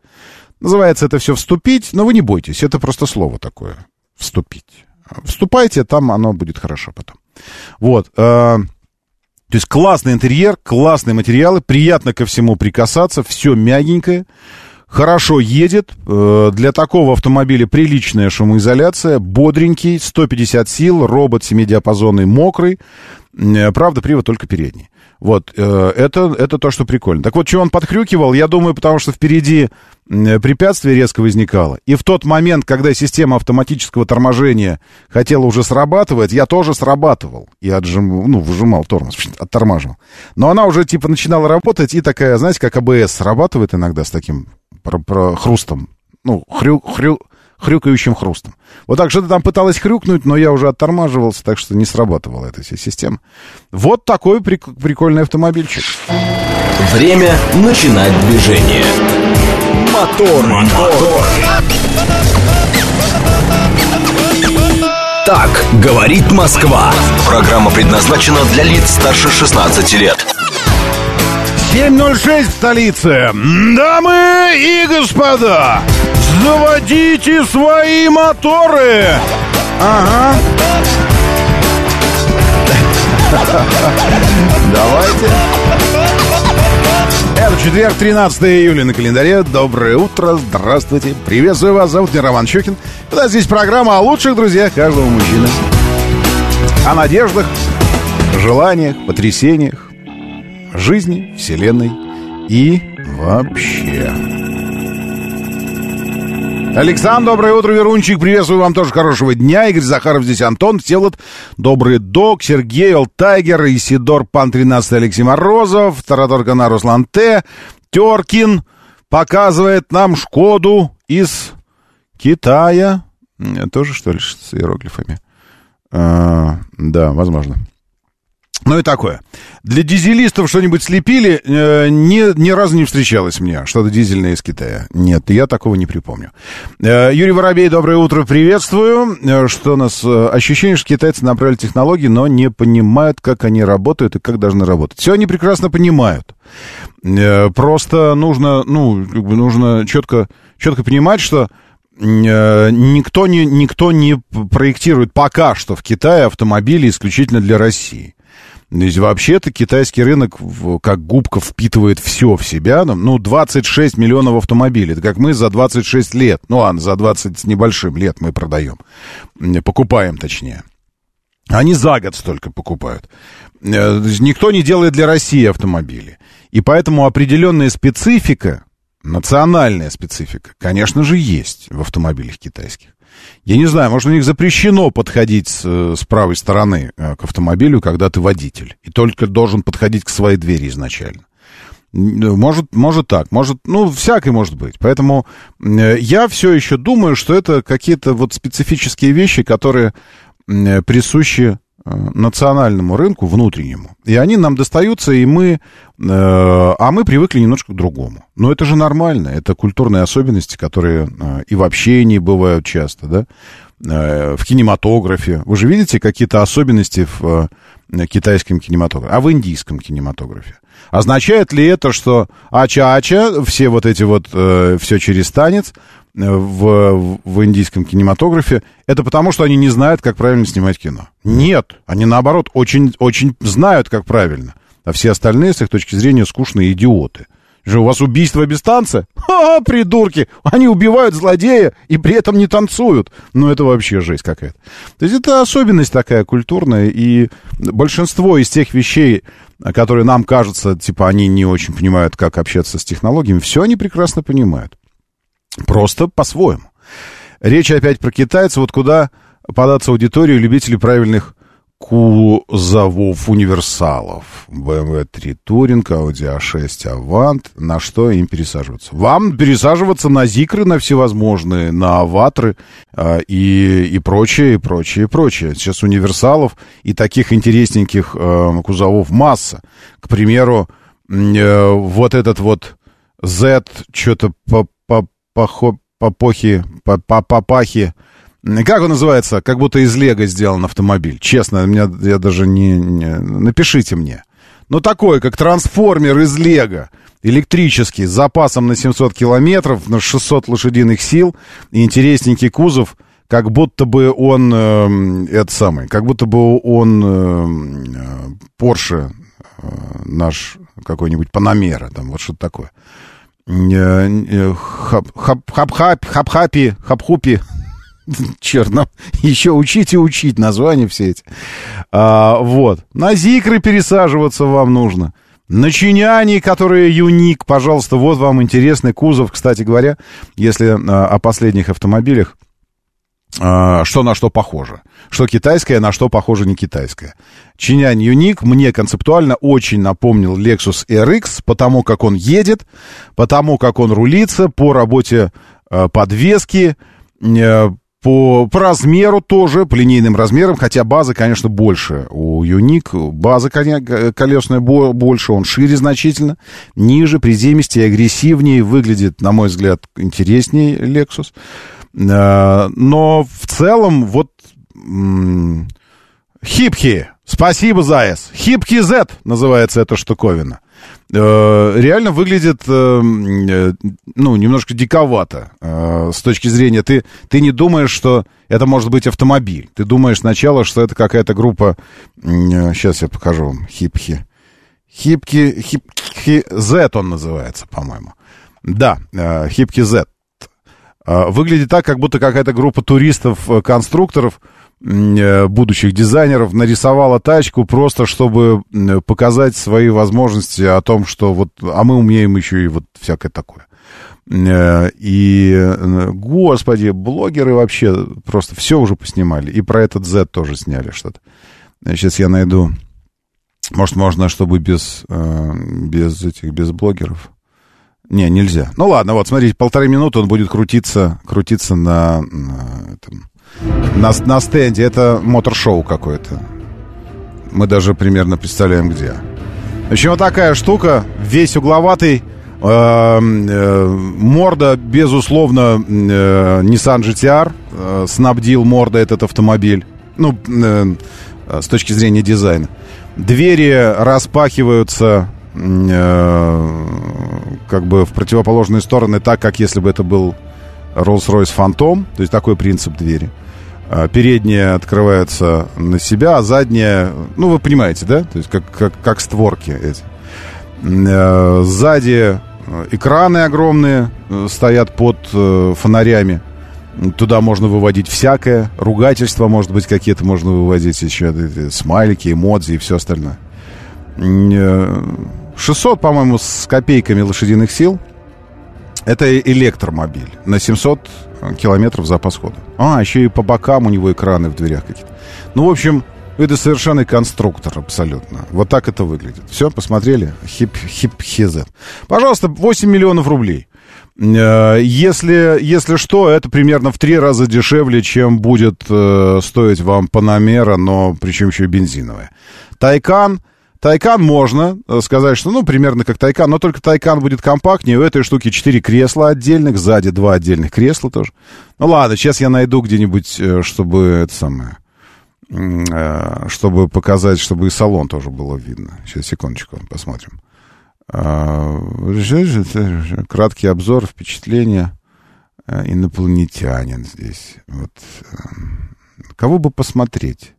Называется это все «вступить», но вы не бойтесь, это просто слово такое «вступить». Вступайте, там оно будет хорошо потом. Вот. Э, то есть классный интерьер, классные материалы, приятно ко всему прикасаться, все мягенькое. Хорошо едет. Э, Для такого автомобиля приличная шумоизоляция, бодренький, 150 сил, робот семидиапазонный, мокрый. Э, Правда, привод только передний. Вот, э, это, это то, что прикольно. Так вот, чего он подхрюкивал, я думаю, потому что впереди препятствие резко возникало. И в тот момент, когда система автоматического торможения хотела уже срабатывать, я тоже срабатывал. И отжим, ну, выжимал тормоз, оттормаживал. Но она уже, типа, начинала работать, и такая, знаете, как АБС срабатывает иногда с таким про, про хрустом. Ну, хрю, хрю, хрюкающим хрустом. Вот так что-то там пыталась хрюкнуть, но я уже оттормаживался, так что не срабатывала эта вся система. Вот такой прик- прикольный автомобильчик. Время начинать движение. Мотор, мотор. Так говорит Москва. Программа предназначена для лиц старше 16 лет. 7.06 в столице. Дамы и господа, заводите свои моторы. Ага. Давайте. Это четверг, 13 июля на календаре. Доброе утро, здравствуйте. Приветствую вас, зовут меня Роман Щукин. Это здесь программа о лучших друзьях каждого мужчины. О надеждах, желаниях, потрясениях, жизни, вселенной и вообще. Александр, доброе утро, Верунчик. Приветствую вам тоже хорошего дня. Игорь Захаров здесь, Антон, Всеволод, Добрый Док, Сергей, Олтайгер, Исидор, Пан 13, Алексей Морозов, Таратор Канар, Руслан Т, Теркин показывает нам Шкоду из Китая. Тоже, что ли, с иероглифами? А, да, возможно. Ну и такое. Для дизелистов что-нибудь слепили, э, ни, ни разу не встречалось мне что-то дизельное из Китая. Нет, я такого не припомню. Э, Юрий Воробей, доброе утро, приветствую. Э, что у нас? Э, ощущение, что китайцы набрали технологии, но не понимают, как они работают и как должны работать. Все они прекрасно понимают. Э, просто нужно, ну, нужно четко, четко понимать, что э, никто не, никто не проектирует пока что в Китае автомобили исключительно для России. То есть вообще-то китайский рынок как губка впитывает все в себя. Ну, 26 миллионов автомобилей. Это как мы за 26 лет. Ну ладно, за 20 с небольшим лет мы продаем. Покупаем, точнее. Они за год столько покупают. Э, Никто не делает для России автомобили. И поэтому определенная специфика, национальная специфика, конечно же, есть в автомобилях китайских. Я не знаю, может, у них запрещено подходить с, э, с правой стороны э, к автомобилю, когда ты водитель. И только должен подходить к своей двери изначально. Н- Может, может так, может, ну, всякое может быть. Поэтому э, я все еще думаю, что это какие-то вот специфические вещи, которые э, присущи э, национальному рынку, внутреннему. И они нам достаются, и мы, э, а мы привыкли немножко к другому. Но это же нормально, это культурные особенности, которые э, и в общении бывают часто, да, э, в кинематографе. Вы же видите какие-то особенности в э, китайском кинематографе, а в индийском кинематографе. Означает ли это, что ача-ача, все вот эти вот, э, все через танец э, в, в индийском кинематографе, это потому, что они не знают, как правильно снимать кино? Нет, они наоборот очень, очень знают, как правильно. А все остальные, с их точки зрения, скучные идиоты. Же у вас убийство без танца? Ха, придурки! Они убивают злодея и при этом не танцуют. Ну, это вообще жесть какая-то. То есть это особенность такая культурная, и большинство из тех вещей, которые нам кажутся, типа, они не очень понимают, как общаться с технологиями, все они прекрасно понимают. Просто по-своему. Речь опять про китайцев, вот куда податься аудиторию любителей правильных кузовов универсалов. BMW 3 Touring, Audi A6 Avant. На что им пересаживаться? Вам пересаживаться на Зикры, на всевозможные, на Аватры а, и, и прочее, и прочее, и прочее. Сейчас универсалов и таких интересненьких э, кузовов масса. К примеру, э, вот этот вот Z, что-то по, по, по, попохи, по, по, папахи, как он называется? Как будто из Лего сделан автомобиль. Честно, меня, я даже не, не... Напишите мне. Ну, такой, как трансформер из Лего. Электрический, с запасом на 700 километров, на 600 лошадиных сил. И интересненький кузов, как будто бы он... Э, это самый, как будто бы он э, Porsche э, наш какой-нибудь Панамера, там, вот что-то такое. Э, хап-хап, хап-хапи, хап-хупи. Черт, еще учить и учить названия все эти. А, вот. На зикры пересаживаться вам нужно. Начиняне, которые юник, пожалуйста, вот вам интересный кузов, кстати говоря, если а, о последних автомобилях, что на что похоже. Что китайское, на что похоже не китайское. Чинянь Юник мне концептуально очень напомнил Lexus RX, потому как он едет, потому как он рулится, по работе э, подвески, э, по, по размеру тоже, по линейным размерам, хотя база, конечно, больше. У Юник база колесная больше, он шире значительно, ниже, приземистее, агрессивнее, выглядит, на мой взгляд, интереснее Lexus. Э, но в целом, вот Хипхи, спасибо, Заяц. Хипхи Z называется эта штуковина. Э, реально выглядит, э, ну, немножко диковато с точки зрения, ты, ты не думаешь, что это может быть автомобиль. Ты думаешь сначала, что это какая-то группа, сейчас я покажу вам, Хипхи. Хипки, Хипки Z он называется, по-моему. Да, Хипки Z. А, выглядит так, как будто какая-то группа туристов-конструкторов, э, будущих дизайнеров, нарисовала тачку просто, чтобы показать свои возможности о том, что вот, а мы умеем еще и вот всякое такое. Э, и, э, господи, блогеры вообще просто все уже поснимали. И про этот Z тоже сняли что-то. Сейчас я найду. Может, можно, чтобы без, без этих, без блогеров. Не, нельзя. Ну ладно, вот, смотрите, полторы минуты он будет крутиться, крутиться на, на, этом, на, на стенде. Это мотор-шоу какое-то. Мы даже примерно представляем, где. В общем, вот такая штука, весь угловатый, э, э, морда, безусловно, э, Nissan GTR, э, снабдил морда этот автомобиль, ну, э, с точки зрения дизайна. Двери распахиваются Э, как бы в противоположные стороны, так как если бы это был Rolls-Royce Phantom, то есть такой принцип двери. А передняя открывается на себя, а задняя, ну, вы понимаете, да? То есть как, как, как створки эти. Э, сзади экраны огромные э, стоят под фонарями. Туда можно выводить всякое. Ругательства, может быть, какие-то можно выводить еще. Смайлики, эмодзи и все остальное. 600, по-моему, с копейками лошадиных сил. Это электромобиль на 700 километров запас хода. А, еще и по бокам у него экраны в дверях какие-то. Ну, в общем, это совершенный конструктор абсолютно. Вот так это выглядит. Все, посмотрели? Хип, хип, хизет. Пожалуйста, 8 миллионов рублей. Э, если, если что, это примерно в три раза дешевле, чем будет э, стоить вам Панамера, но причем еще и бензиновая. Тайкан Тайкан можно э, сказать, что, ну, примерно как Тайкан, но только Тайкан будет компактнее. У этой штуки 4 кресла отдельных, сзади два отдельных кресла тоже. Ну, ладно, сейчас я найду где-нибудь, э, чтобы это самое, э, чтобы показать, чтобы и салон тоже было видно. Сейчас, секундочку, посмотрим. Краткий обзор, впечатление. Инопланетянин здесь. Вот. Кого бы посмотреть,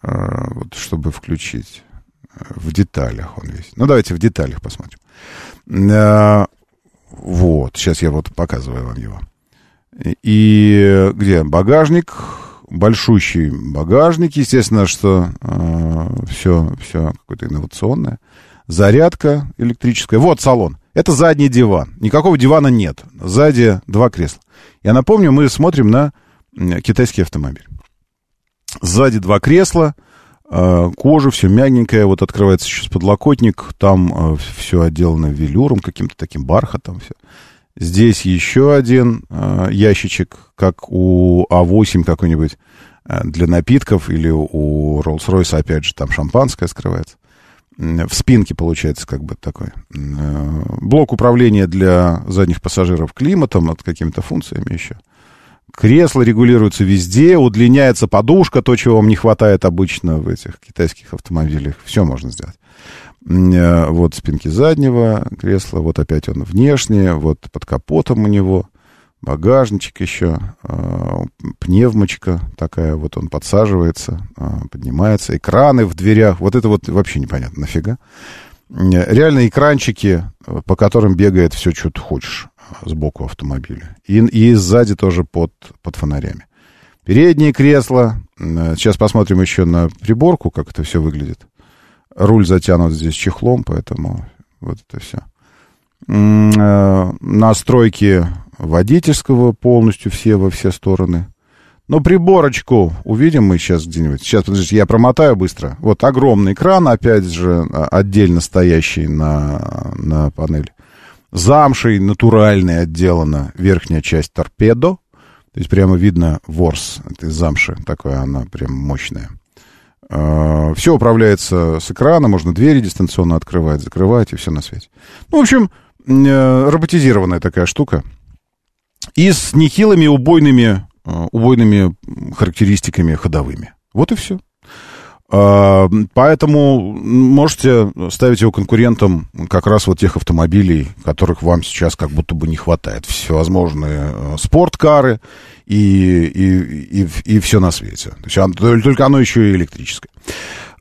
вот, чтобы включить? В деталях он весь. Ну, давайте в деталях посмотрим. А, вот, сейчас я вот показываю вам его. И где? Багажник, большущий багажник, естественно, что э, все, все какое-то инновационное. Зарядка электрическая. Вот салон. Это задний диван. Никакого дивана нет. Сзади два кресла. Я напомню, мы смотрим на китайский автомобиль. Сзади два кресла, кожа все мягенькая, вот открывается сейчас подлокотник, там э, все отделано велюром, каким-то таким бархатом все. Здесь еще один э, ящичек, как у А8 какой-нибудь для напитков, или у Rolls-Royce, опять же, там шампанское скрывается. В спинке получается как бы такой. Блок управления для задних пассажиров климатом, от какими-то функциями еще. Кресло регулируется везде, удлиняется подушка, то, чего вам не хватает обычно в этих китайских автомобилях. Все можно сделать. Э, вот спинки заднего кресла, вот опять он внешний, вот под капотом у него багажничек еще, э, пневмочка такая, вот он подсаживается, э, поднимается, экраны в дверях, вот это вот вообще непонятно нафига. Реально экранчики э, по которым бегает все, что ты хочешь э, сбоку автомобиля. И, и сзади тоже под, под фонарями. Переднее кресло. Э, сейчас посмотрим еще на приборку, как это все выглядит. Руль затянут здесь чехлом, поэтому вот это все. Настройки водительского полностью все во все стороны. Но приборочку увидим мы сейчас где-нибудь. Сейчас, подождите, я промотаю быстро. Вот огромный экран, опять же, а, отдельно стоящий на, на панели. Замшей натуральной отделана верхняя часть торпедо. То есть прямо видно ворс этой замши. Такая она прям мощная. А, все управляется с экрана, можно двери дистанционно открывать, закрывать и все на свете. Ну, в общем, э, роботизированная такая штука. И с нехилыми убойными Э, убойными характеристиками ходовыми. Вот и все. А, поэтому можете ставить его конкурентом как раз вот тех автомобилей, которых вам сейчас как будто бы не хватает. Всевозможные э, спорткары и, и, и, и все на свете. То есть, только оно еще и электрическое.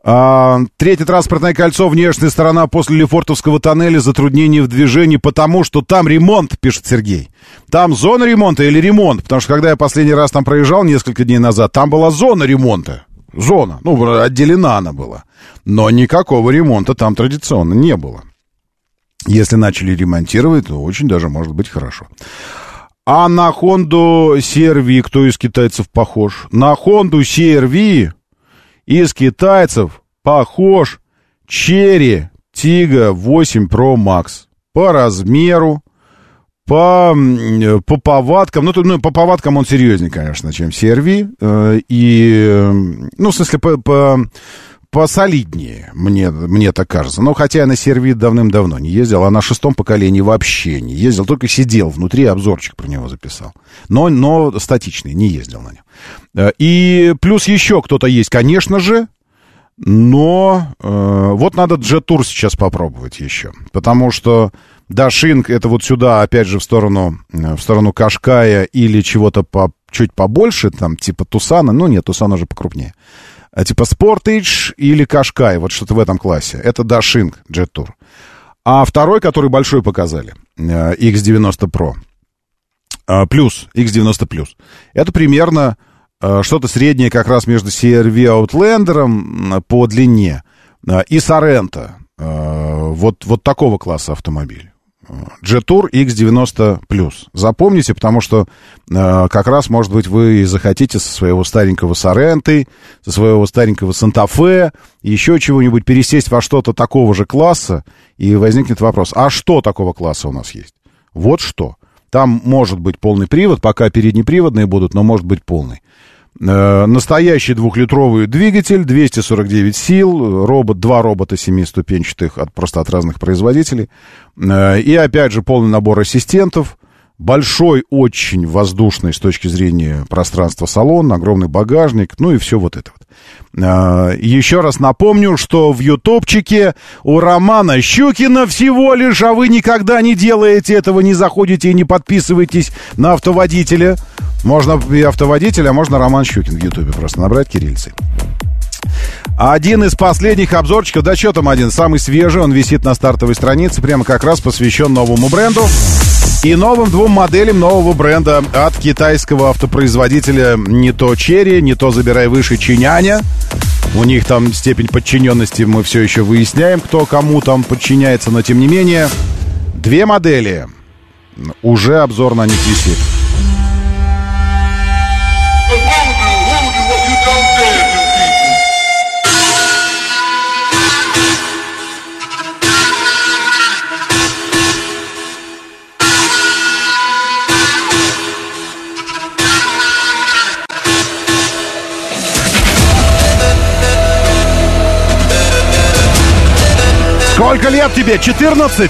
А, третье транспортное кольцо, внешняя сторона после Лефортовского тоннеля, затруднения в движении, потому что там ремонт, пишет Сергей. Там зона ремонта или ремонт? Потому что когда я последний раз там проезжал несколько дней назад, там была зона ремонта. Зона. Ну, отделена она была. Но никакого ремонта там традиционно не было. Если начали ремонтировать, то очень даже может быть хорошо. А на Хонду CRV кто из китайцев похож? На Хонду CRV из китайцев похож Cherry Tiggo 8 Pro Max. По размеру, по, по повадкам, ну, ну, по повадкам он серьезнее, конечно, чем CRV. Э, и, ну, в смысле, по, по, посолиднее, мне, мне так кажется. Но хотя я на CRV давным-давно не ездил, а на шестом поколении вообще не ездил, только сидел внутри, обзорчик про него записал. Но, но статичный, не ездил на нем. Э, и плюс еще кто-то есть, конечно же, но э, вот надо Tour сейчас попробовать еще. Потому что Дашинг это вот сюда, опять же, в сторону, э, в сторону Кашкая или чего-то по, чуть побольше, там, типа Тусана. Ну, нет, Тусан уже покрупнее. А, типа Sportage или Кашкай, вот что-то в этом классе. Это Дашинг Jet Tour. А второй, который большой показали, э, X90 Pro, э, плюс, X90 плюс, это примерно Э, что-то среднее как раз между CRV Outlander по длине э, и Sorento. Э, вот, вот такого класса автомобиль. G-Tour X90+. Запомните, потому что э, как раз, может быть, вы захотите со своего старенького Соренты, со своего старенького Санта-Фе, еще чего-нибудь пересесть во что-то такого же класса, и возникнет вопрос, а что такого класса у нас есть? Вот что. Там может быть полный привод, пока переднеприводные будут, но может быть полный. Э, настоящий двухлитровый двигатель, 249 сил, робот, два робота семиступенчатых от, просто от разных производителей. Э, и опять же полный набор ассистентов. Большой, очень воздушный с точки зрения пространства салон, огромный багажник, ну и все вот это вот. Э, еще раз напомню, что в ютубчике у Романа Щукина всего лишь, а вы никогда не делаете этого, не заходите и не подписываетесь на автоводителя. Можно и автоводитель, а можно Роман Щукин в Ютубе просто набрать кириллицы. Один из последних обзорчиков, да что там один, самый свежий, он висит на стартовой странице, прямо как раз посвящен новому бренду и новым двум моделям нового бренда от китайского автопроизводителя не то Черри, не то Забирай выше Чиняня. У них там степень подчиненности мы все еще выясняем, кто кому там подчиняется, но тем не менее, две модели. Уже обзор на них висит. Сколько лет тебе? 14?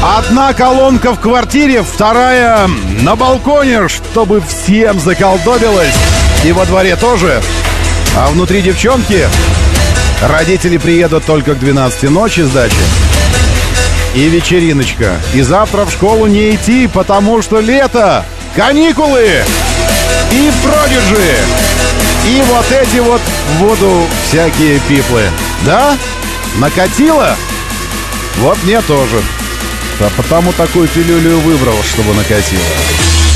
Одна колонка в квартире, вторая на балконе, чтобы всем заколдобилось. И во дворе тоже. А внутри девчонки родители приедут только к 12 ночи с дачи. И вечериночка. И завтра в школу не идти, потому что лето, каникулы и продиджи. И вот эти вот в всякие пиплы. Да? Накатило? Вот мне тоже. А потому такую пилюлю выбрал, чтобы накатило.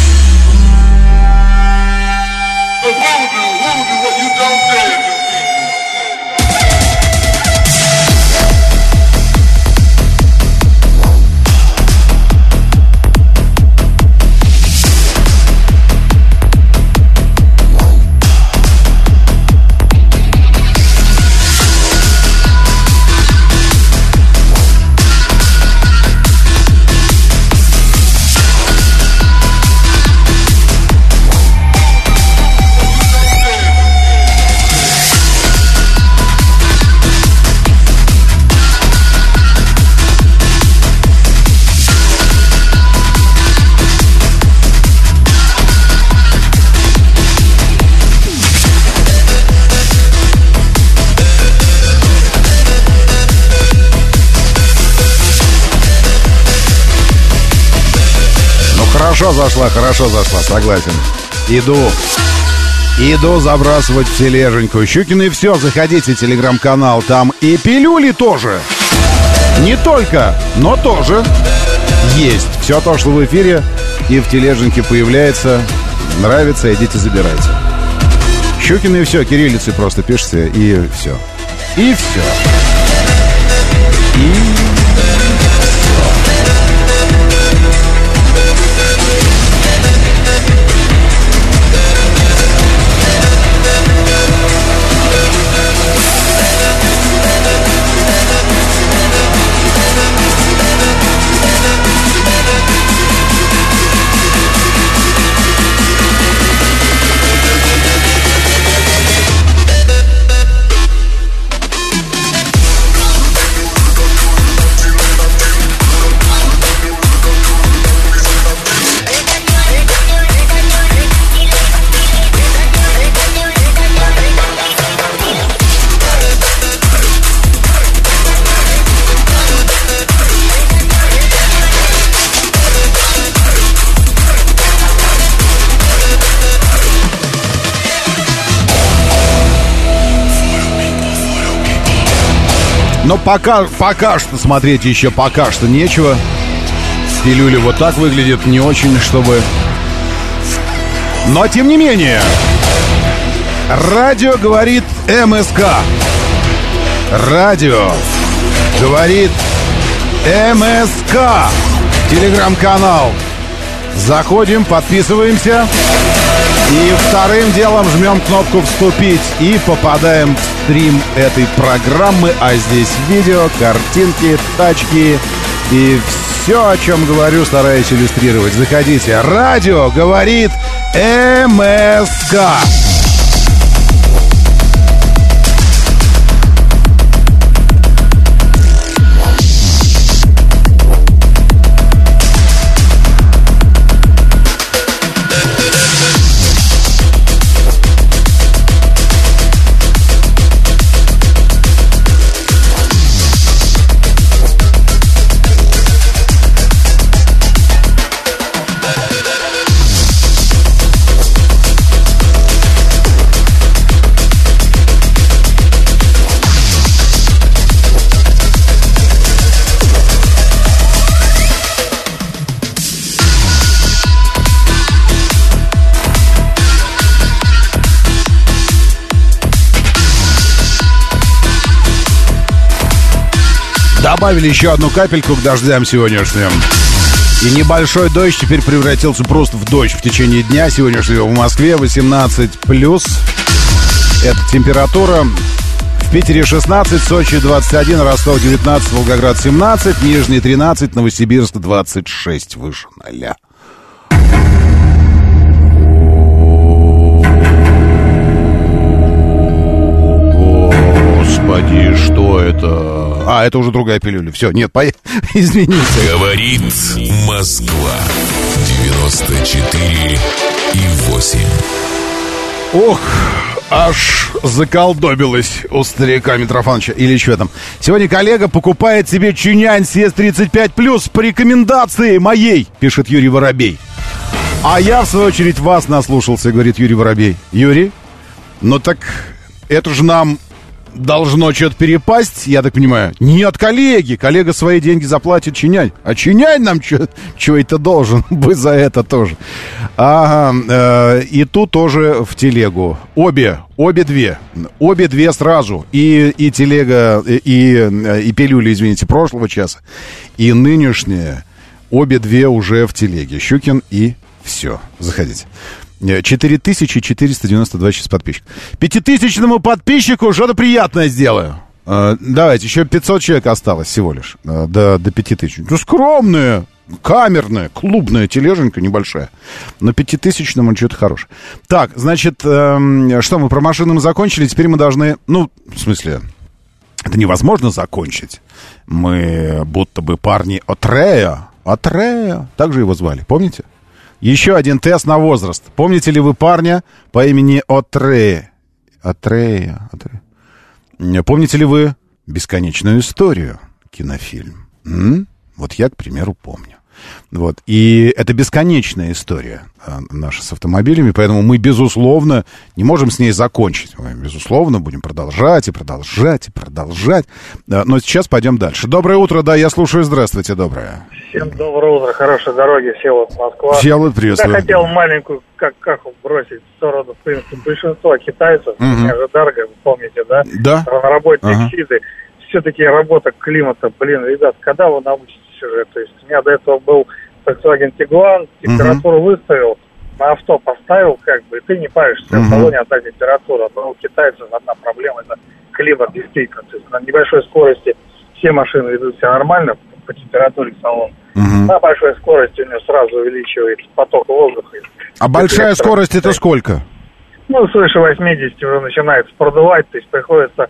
Хорошо зашла, хорошо зашла, согласен. Иду. Иду забрасывать в тележеньку. Щукин и все, заходите, телеграм-канал. Там и пилюли тоже. Не только, но тоже есть. Все то, что в эфире и в тележеньке появляется. Нравится, идите забирайте. Щукин и все, кириллицы просто пишите, и все. И все. Пока, пока что смотреть еще пока что нечего. Пилюли вот так выглядит не очень, чтобы... Но тем не менее, радио говорит МСК. Радио говорит МСК. Телеграм-канал. Заходим, подписываемся. И вторым делом жмем кнопку «Вступить» и попадаем в стрим этой программы. А здесь видео, картинки, тачки и все, о чем говорю, стараюсь иллюстрировать. Заходите. Радио говорит МСК. Добавили еще одну капельку к дождям сегодняшним. И небольшой дождь теперь превратился просто в дождь в течение дня сегодняшнего в Москве 18 плюс. Это температура. В Питере 16, Сочи 21, Ростов 19, Волгоград 17, Нижний 13, Новосибирск 26 выше ноля. Господи, что это? А, это уже другая пилюля. Все, нет, по... извините. Говорит Москва. 94 и 8. Ох, аж заколдобилась у старика Митрофановича. Или что там. Сегодня коллега покупает себе Чинянь CS35+, по рекомендации моей, пишет Юрий Воробей. А я, в свою очередь, вас наслушался, говорит Юрий Воробей. Юрий, ну так это же нам должно что-то перепасть, я так понимаю. Не от коллеги. Коллега свои деньги заплатит чинять. А чинять нам что это должен бы за это тоже. Ага, э, и тут тоже в телегу. Обе, обе две. Обе две сразу. И, и телега, и, и, пилюли, извините, прошлого часа. И нынешняя. Обе две уже в телеге. Щукин и все. Заходите. 4492 сейчас подписчик. Пятитысячному подписчику что-то приятное сделаю. Э, давайте, еще 500 человек осталось всего лишь э, до, до 5000. Ну, скромная, камерная, клубная тележенька небольшая. Но пятитысячному что-то хорошее. Так, значит, э, что мы про машины мы закончили, теперь мы должны, ну, в смысле, это невозможно закончить. Мы будто бы парни Отрея, Отрея, так же его звали, помните? Еще один тест на возраст. Помните ли вы парня по имени Отре? Отрея. Отре. Помните ли вы бесконечную историю? Кинофильм. М? Вот я, к примеру, помню. Вот. И это бесконечная история а, наша с автомобилями, поэтому мы, безусловно, не можем с ней закончить. Мы, безусловно, будем продолжать и продолжать и продолжать. Но сейчас пойдем дальше. Доброе утро, да, я слушаю. Здравствуйте, доброе. Всем доброе утро, хорошей дороги, Всеволод, Москва. Всеволод, приветствую. Я хотел маленькую как, как бросить в сторону, в принципе, большинства китайцев, угу. же Дарго, вы помните, да? Да. Равноработник ага. СИДы. Все-таки работа климата, блин, ребят, когда вы научитесь уже? То есть у меня до этого был Volkswagen Tiguan, температуру угу. выставил, на авто поставил, как бы, и ты не паришься, угу. в салоне одна температура. Но у китайцев одна проблема, это климат действительно. То есть на небольшой скорости все машины ведут себя нормально по температуре салона. Угу. На большой скорости у него сразу увеличивается поток воздуха. А большая скорость это сколько? Ну, свыше 80 уже начинается продувать, то есть приходится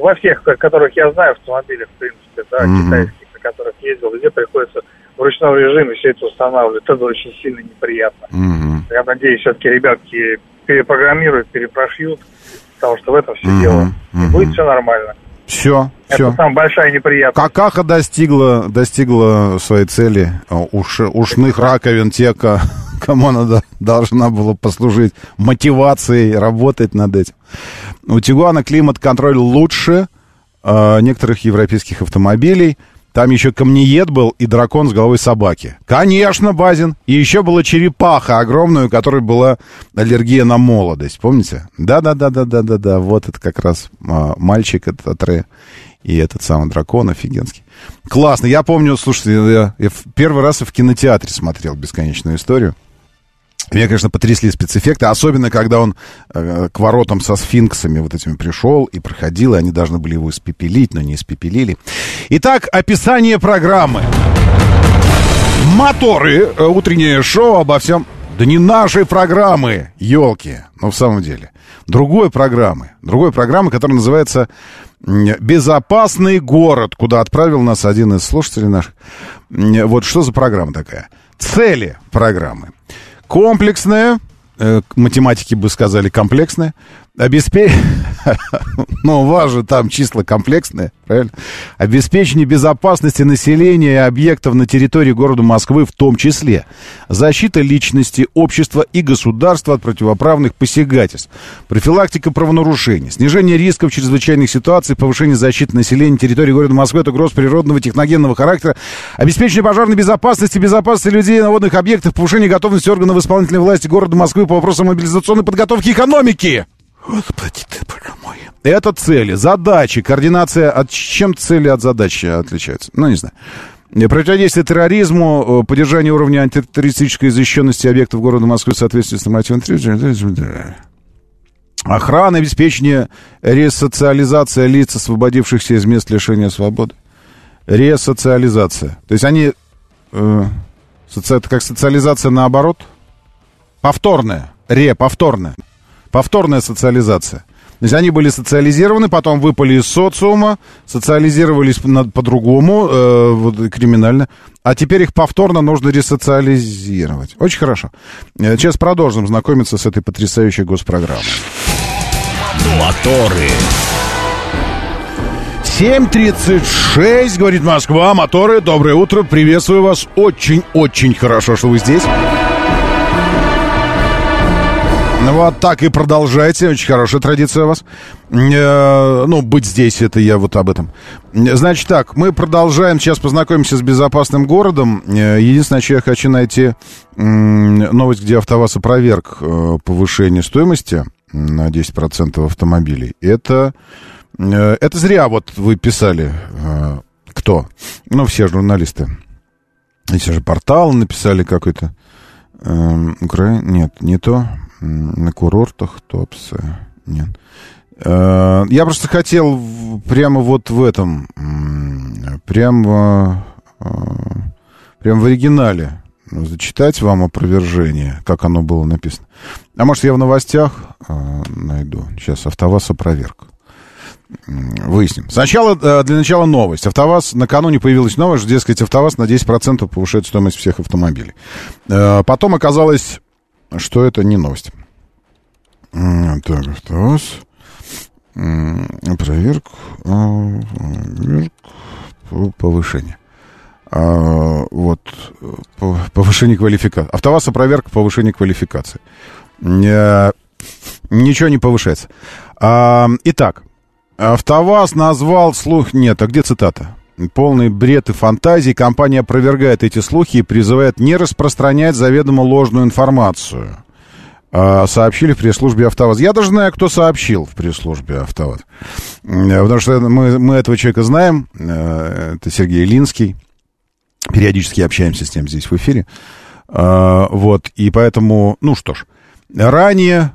во всех, которых я знаю, автомобилях, в принципе, да, mm китайских, на которых ездил, везде приходится в ручном режиме все это устанавливать. Это очень сильно неприятно. mm Я надеюсь, все-таки ребятки перепрограммируют, перепрошьют, потому что в этом все mm дело. И будет все нормально. Все, все. Это там большая неприятность. Какаха достигла, достигла своей цели. Уш, ушных раковин те, кому она должна была послужить мотивацией работать над этим. У Тигуана климат-контроль лучше э, некоторых европейских автомобилей. Там еще камнеед был и дракон с головой собаки. Конечно, Базин. И еще была черепаха огромная, у которой была аллергия на молодость. Помните? Да-да-да-да-да-да-да. Вот это как раз а, мальчик, этот Атре. И этот самый дракон офигенский. Классно. Я помню, слушайте, я, я первый раз в кинотеатре смотрел «Бесконечную историю». Меня, конечно, потрясли спецэффекты, особенно когда он э, к воротам со сфинксами вот этими пришел и проходил, и они должны были его испепелить, но не испепелили. Итак, описание программы. Моторы, э, утреннее шоу обо всем. Да не нашей программы, елки, но в самом деле. Другой программы, другой программы, которая называется «Безопасный город», куда отправил нас один из слушателей наших. Вот что за программа такая? Цели программы – комплексная, э, математики бы сказали комплексная, обеспеч... ну, у вас же там числа комплексные, правильно? Обеспечение безопасности населения и объектов на территории города Москвы в том числе. Защита личности, общества и государства от противоправных посягательств. Профилактика правонарушений. Снижение рисков чрезвычайных ситуаций, повышение защиты населения на территории города Москвы от угроз природного техногенного характера. Обеспечение пожарной безопасности, безопасности людей на водных объектах, повышение готовности органов исполнительной власти города Москвы по вопросам мобилизационной подготовки экономики. Господи ты, боже мой. Это цели, задачи, координация. От чем цели от задачи отличаются? Ну, не знаю. Противодействие терроризму, э, поддержание уровня антитеррористической защищенности объектов города Москвы в соответствии с нормативным Охрана, обеспечение ресоциализация лиц, освободившихся из мест лишения свободы. Ресоциализация. То есть они... Э, соци... Это как социализация наоборот? Повторная. Ре, повторная повторная социализация. То есть они были социализированы, потом выпали из социума, социализировались по-другому, э, вот, криминально, а теперь их повторно нужно ресоциализировать. Очень хорошо. Э, сейчас продолжим знакомиться с этой потрясающей госпрограммой. Моторы. 7.36, говорит Москва, моторы, доброе утро, приветствую вас, очень-очень хорошо, что вы здесь. Вот так и продолжайте. Очень хорошая традиция у вас. Э, ну, быть здесь, это я вот об этом. Значит так, мы продолжаем. Сейчас познакомимся с безопасным городом. Э, единственное, что я хочу найти новость, где АвтоВАЗ опроверг э, повышение стоимости на 10% автомобилей. Это, это зря вот вы писали. Кто? Ну, все журналисты. Эти же порталы написали какой-то. Украина? Нет, не то на курортах Топсы. Нет. Э, я просто хотел прямо вот в этом, прямо, э, прямо в оригинале зачитать вам опровержение, как оно было написано. А может, я в новостях э, найду. Сейчас АвтоВАЗ опроверг. Выясним. Сначала, для начала новость. АвтоВАЗ, накануне появилась новость, что, дескать, АвтоВАЗ на 10% повышает стоимость всех автомобилей. Потом оказалось, что это не новость. Так, АвтоВАЗ. Проверка. Проверка. Повышение. А, вот. Повышение квалификации. АвтоВАЗ проверка повышения квалификации. Ничего не повышается. А, итак, АвтоВАЗ назвал слух... Нет, а где цитата? Полный бред и фантазии. Компания опровергает эти слухи и призывает не распространять заведомо ложную информацию. А, сообщили в пресс-службе АвтоВАЗ. Я даже знаю, кто сообщил в пресс-службе АвтоВАЗ. Потому что мы, мы этого человека знаем. Э, это Сергей Линский. Периодически общаемся с ним здесь в эфире. А, вот, и поэтому, ну что ж. Ранее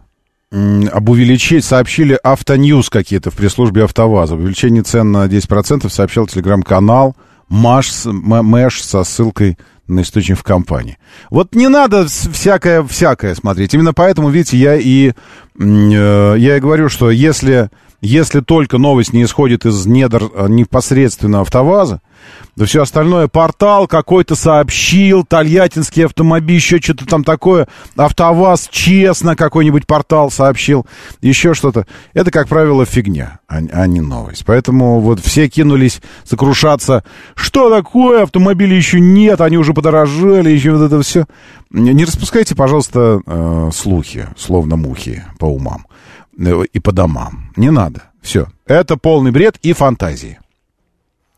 об увеличении сообщили Автоньюз какие-то в пресс-службе АвтоВАЗа. Об увеличении цен на 10% сообщал телеграм-канал Маш, Мэш со ссылкой на источник в компании. Вот не надо всякое-всякое смотреть. Именно поэтому, видите, я и, э, я и говорю, что если, если только новость не исходит из недр а, непосредственно АвтоВАЗа, да все остальное, портал какой-то сообщил, тольяттинский автомобиль, еще что-то там такое, АвтоВАЗ честно какой-нибудь портал сообщил, еще что-то. Это, как правило, фигня, а, а не новость. Поэтому вот все кинулись сокрушаться. Что такое? Автомобилей еще нет, они уже подорожали, еще вот это все. Не распускайте, пожалуйста, э, слухи, словно мухи, по умам и по домам. Не надо. Все. Это полный бред и фантазии.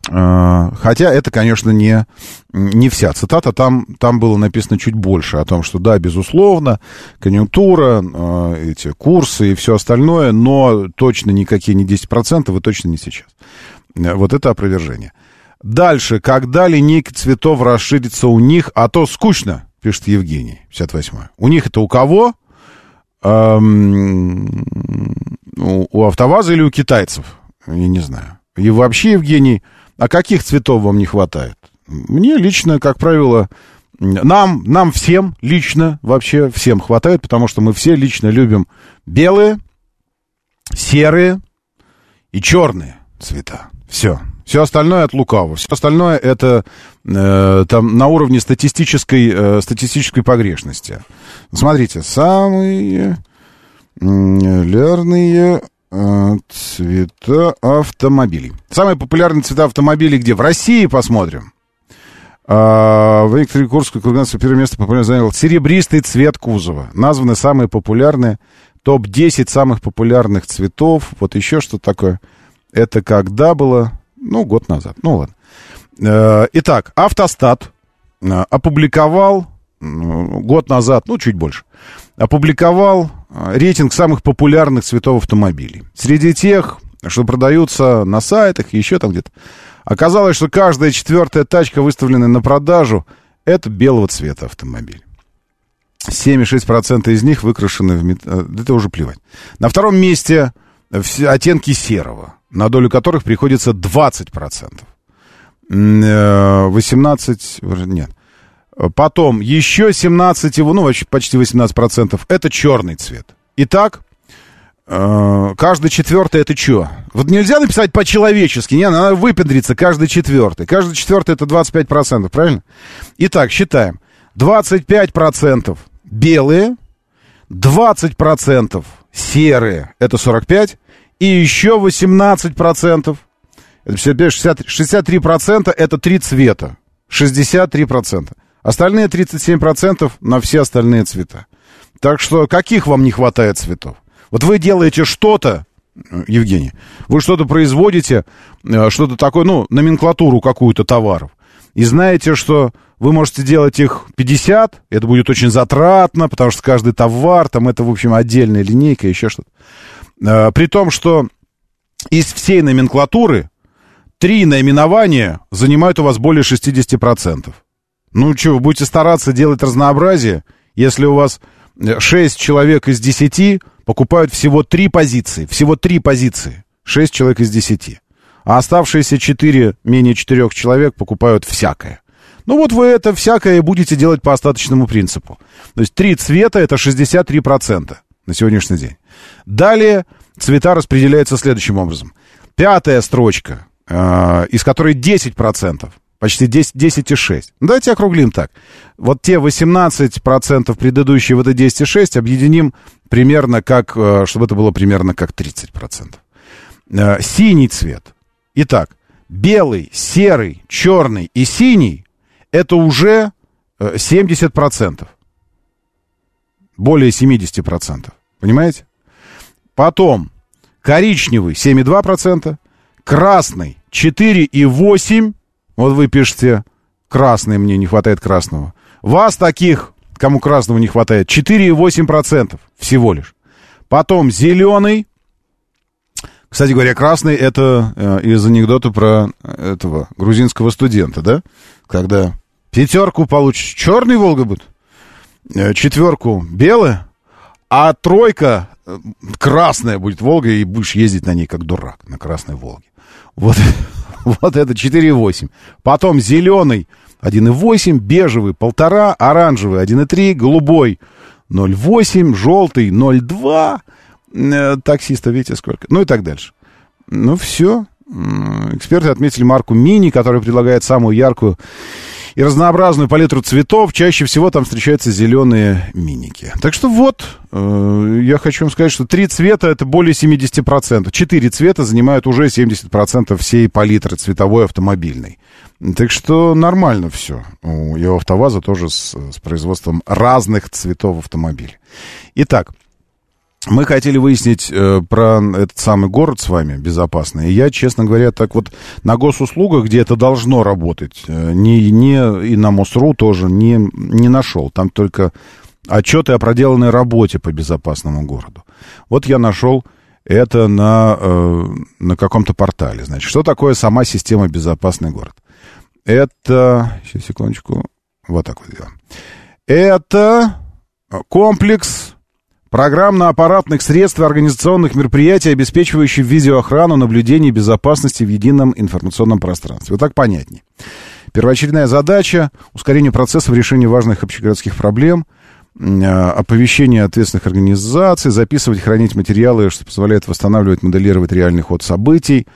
А, хотя это, конечно, не, не вся цитата. Там, там было написано чуть больше о том, что да, безусловно, конъюнктура, а, эти курсы и все остальное, но точно никакие не 10% и точно не сейчас. Вот это опровержение. Дальше. Когда линейка цветов расширится у них, а то скучно, пишет Евгений, 58 У них это у кого? Эм, у, у АвтоВАЗа или у китайцев? Я не знаю. И вообще, Евгений, а каких цветов вам не хватает? Мне лично, как правило, нам, нам всем лично, вообще всем хватает, потому что мы все лично любим белые, серые и черные цвета. Все. Все остальное от лукавого. Все остальное это э, там на уровне статистической, э, статистической погрешности. Смотрите, самые лярные Э, цвета автомобилей. Самые популярные цвета автомобилей где? В России посмотрим. А, в Курской Курганское первое место популярно занял серебристый цвет кузова. Названы самые популярные. Топ-10 самых популярных цветов. Вот еще что такое. Это когда было? Ну, год назад. Ну, ладно. Э, итак, Автостат э, опубликовал год назад, ну, чуть больше, опубликовал а, рейтинг самых популярных цветов автомобилей. Среди тех, что продаются на сайтах и еще там где-то, оказалось, что каждая четвертая тачка, выставленная на продажу, это белого цвета автомобиль. 7,6% из них выкрашены в металл. Это уже плевать. На втором месте оттенки серого, на долю которых приходится 20%. 18... Э, нет. Потом еще 17, ну, почти 18% это черный цвет. Итак, э, каждый четвертый это что? Вот нельзя написать по-человечески, не, надо выпендриться каждый четвертый. Каждый четвертый это 25%, правильно? Итак, считаем. 25% белые, 20% серые, это 45, и еще 18%, это 60, 63% это три цвета. 63%. Остальные 37% на все остальные цвета. Так что каких вам не хватает цветов? Вот вы делаете что-то, Евгений, вы что-то производите, э, что-то такое, ну, номенклатуру какую-то товаров, и знаете, что вы можете делать их 50, это будет очень затратно, потому что каждый товар, там это, в общем, отдельная линейка, еще что-то. Э, при том, что из всей номенклатуры три наименования занимают у вас более 60%. Ну что, вы будете стараться делать разнообразие, если у вас 6 человек из 10 покупают всего 3 позиции, всего 3 позиции, 6 человек из 10. А оставшиеся 4, менее 4 человек покупают всякое. Ну вот вы это всякое будете делать по остаточному принципу. То есть три цвета это 63% на сегодняшний день. Далее цвета распределяются следующим образом. Пятая строчка, э, из которой 10%, почти 10, 10,6. Давайте округлим так. Вот те 18% предыдущие, вот это 10,6 объединим примерно как, э, чтобы это было примерно как 30%. Э, синий цвет. Итак, белый, серый, черный и синий это уже 70%. Э, Более 70%. Понимаете? Потом коричневый 7,2%, красный 4,8%. Вот вы пишете, красный, мне не хватает красного. Вас таких, кому красного не хватает, 4,8% всего лишь. Потом зеленый. Кстати говоря, красный это э, из анекдота про этого грузинского студента, да? Когда Пятерку получишь. Черный Волга будет. Э, четверку белая. А тройка э, красная будет Волга, и будешь ездить на ней как дурак, на красной Волге. Вот, вот это 4,8. Потом зеленый 1,8, бежевый 1,5, оранжевый 1,3, голубой 0,8, желтый 0,2. Э, таксиста, видите, сколько? Ну и так дальше. Ну все. Эксперты отметили марку Мини, которая предлагает самую яркую и разнообразную палитру цветов. Чаще всего там встречаются зеленые миники. Так что вот, э, я хочу вам сказать, что три цвета это более 70%. Четыре цвета занимают уже 70% всей палитры цветовой автомобильной. Так что нормально все. У АвтоВАЗа тоже с, с производством разных цветов автомобилей. Итак, мы хотели выяснить э, про этот самый город с вами безопасный. И я, честно говоря, так вот на госуслугах, где это должно работать, э, не, не, и на МОСРУ тоже не, не нашел. Там только отчеты о проделанной работе по безопасному городу. Вот я нашел это на, э, на каком-то портале. Значит, что такое сама система «Безопасный город»? Это... Сейчас, секундочку. Вот так вот делаем. Это комплекс Программно-аппаратных средств и организационных мероприятий, обеспечивающих видеоохрану, наблюдение и безопасности в едином информационном пространстве. Вот так понятнее. Первоочередная задача — ускорение процессов решения важных общегородских проблем, э, оповещение ответственных организаций, записывать, хранить материалы, что позволяет восстанавливать, моделировать реальный ход событий,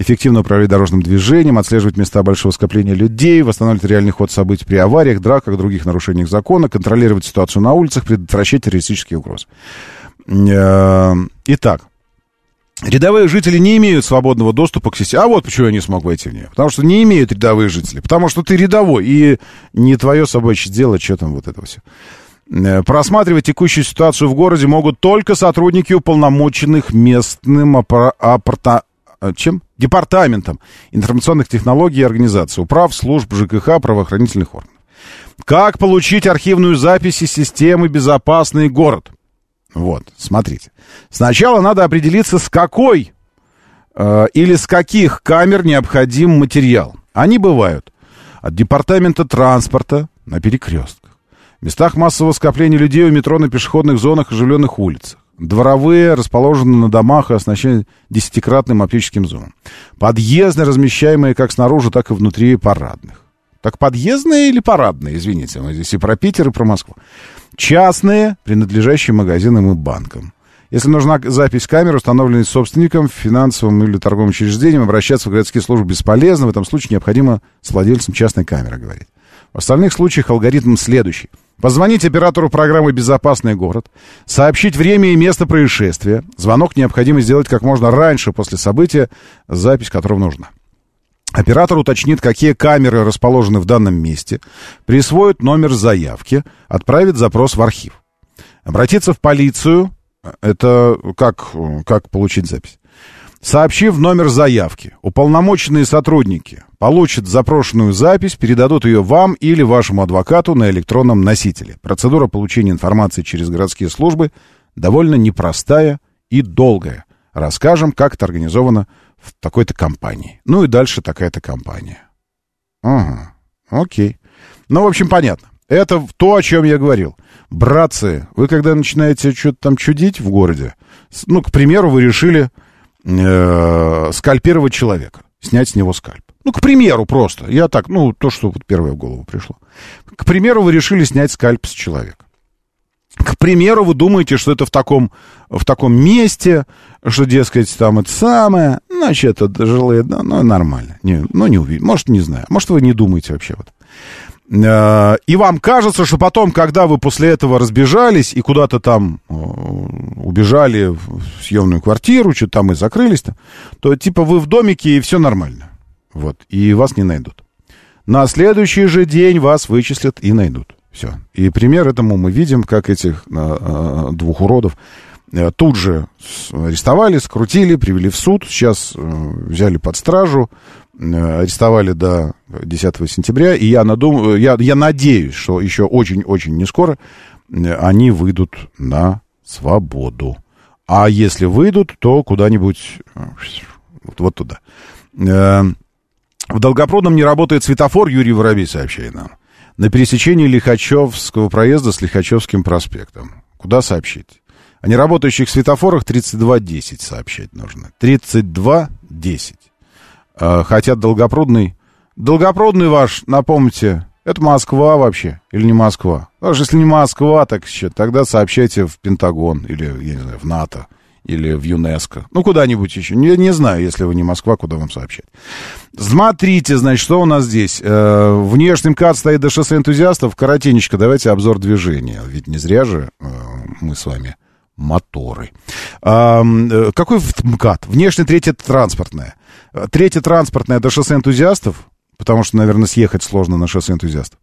эффективно управлять дорожным движением, отслеживать места большого скопления людей, восстанавливать реальный ход событий при авариях, драках, других нарушениях закона, контролировать ситуацию на улицах, предотвращать террористические угрозы. Э, итак, Рядовые жители не имеют свободного доступа к системе. А вот почему я не смог войти в нее. Потому что не имеют рядовые жители. Потому что ты рядовой, и не твое собачье дело, что там вот это все. Э, просматривать текущую ситуацию в городе могут только сотрудники уполномоченных местным апарта... Э, чем? Департаментом информационных технологий и организации, управ, служб, ЖКХ, правоохранительных органов. Как получить архивную запись из системы «Безопасный город»? Вот, смотрите. Сначала надо определиться, с какой э, или с каких камер необходим материал. Они бывают от департамента транспорта на перекрестках, местах массового скопления людей у метро на пешеходных зонах, оживленных улицах, Дворовые расположены на домах и оснащены десятикратным оптическим зумом. Подъездные, размещаемые как снаружи, так и внутри парадных. Так подъездные или парадные, извините, мы здесь и про Питер, и про Москву. Частные, принадлежащие магазинам и банкам. Если нужна запись камеры, установленной собственником, финансовым или торговым учреждением, обращаться в городские службы бесполезно. В этом случае необходимо с владельцем частной камеры говорить. В остальных случаях алгоритм следующий. Позвонить оператору программы «Безопасный город», сообщить время и место происшествия. Звонок необходимо сделать как можно раньше после события, запись которого нужна. Оператор уточнит, какие камеры расположены в данном месте, присвоит номер заявки, отправит запрос в архив. Обратиться в полицию, это как, как получить запись? Сообщив номер заявки, уполномоченные сотрудники получат запрошенную запись, передадут ее вам или вашему адвокату на электронном носителе. Процедура получения информации через городские службы довольно непростая и долгая. Расскажем, как это организовано в такой-то компании. Ну и дальше такая-то компания. Ага, окей. Ну, в общем, понятно. Это то, о чем я говорил. Братцы, вы когда начинаете что-то там чудить в городе, ну, к примеру, вы решили э, скальпировать человека, снять с него скальп. Ну, к примеру, просто. Я так, ну, то, что вот первое в голову пришло. К примеру, вы решили снять скальп с человека. К примеру, вы думаете, что это в таком, в таком месте, что, дескать, там это самое, значит, это жилые, ну, нормально. Не, ну, не увидите. Может, не знаю. Может, вы не думаете вообще вот. Э, и вам кажется, что потом, когда вы после этого разбежались и куда-то там э, убежали в съемную квартиру, что-то там и закрылись-то, то типа вы в домике и все нормально. Вот. И вас не найдут. На следующий же день вас вычислят и найдут. Все. И пример этому мы видим, как этих э, двух уродов тут же арестовали, скрутили, привели в суд. Сейчас взяли под стражу, арестовали до 10 сентября, и я, надум... я, я надеюсь, что еще очень-очень не скоро они выйдут на свободу. А если выйдут, то куда-нибудь вот, вот туда. Э, в Долгопрудном не работает светофор, Юрий Воробей сообщает нам. На пересечении Лихачевского проезда с Лихачевским проспектом. Куда сообщить? О неработающих светофорах 3210 сообщать нужно. 3210. Э, хотят Долгопрудный. Долгопрудный ваш, напомните, это Москва вообще или не Москва? Даже если не Москва, так что, тогда сообщайте в Пентагон или, я не знаю, в НАТО или в ЮНЕСКО. Ну, куда-нибудь еще. Не, не знаю, если вы не Москва, куда вам сообщать. Смотрите, значит, что у нас здесь. Э, внешний МКАД стоит до шоссе энтузиастов. Коротенечко, давайте обзор движения. Ведь не зря же э, мы с вами моторы. А, э, какой МКАД? Внешне третье транспортное. Третье транспортное до шоссе энтузиастов, потому что, наверное, съехать сложно на шоссе энтузиастов.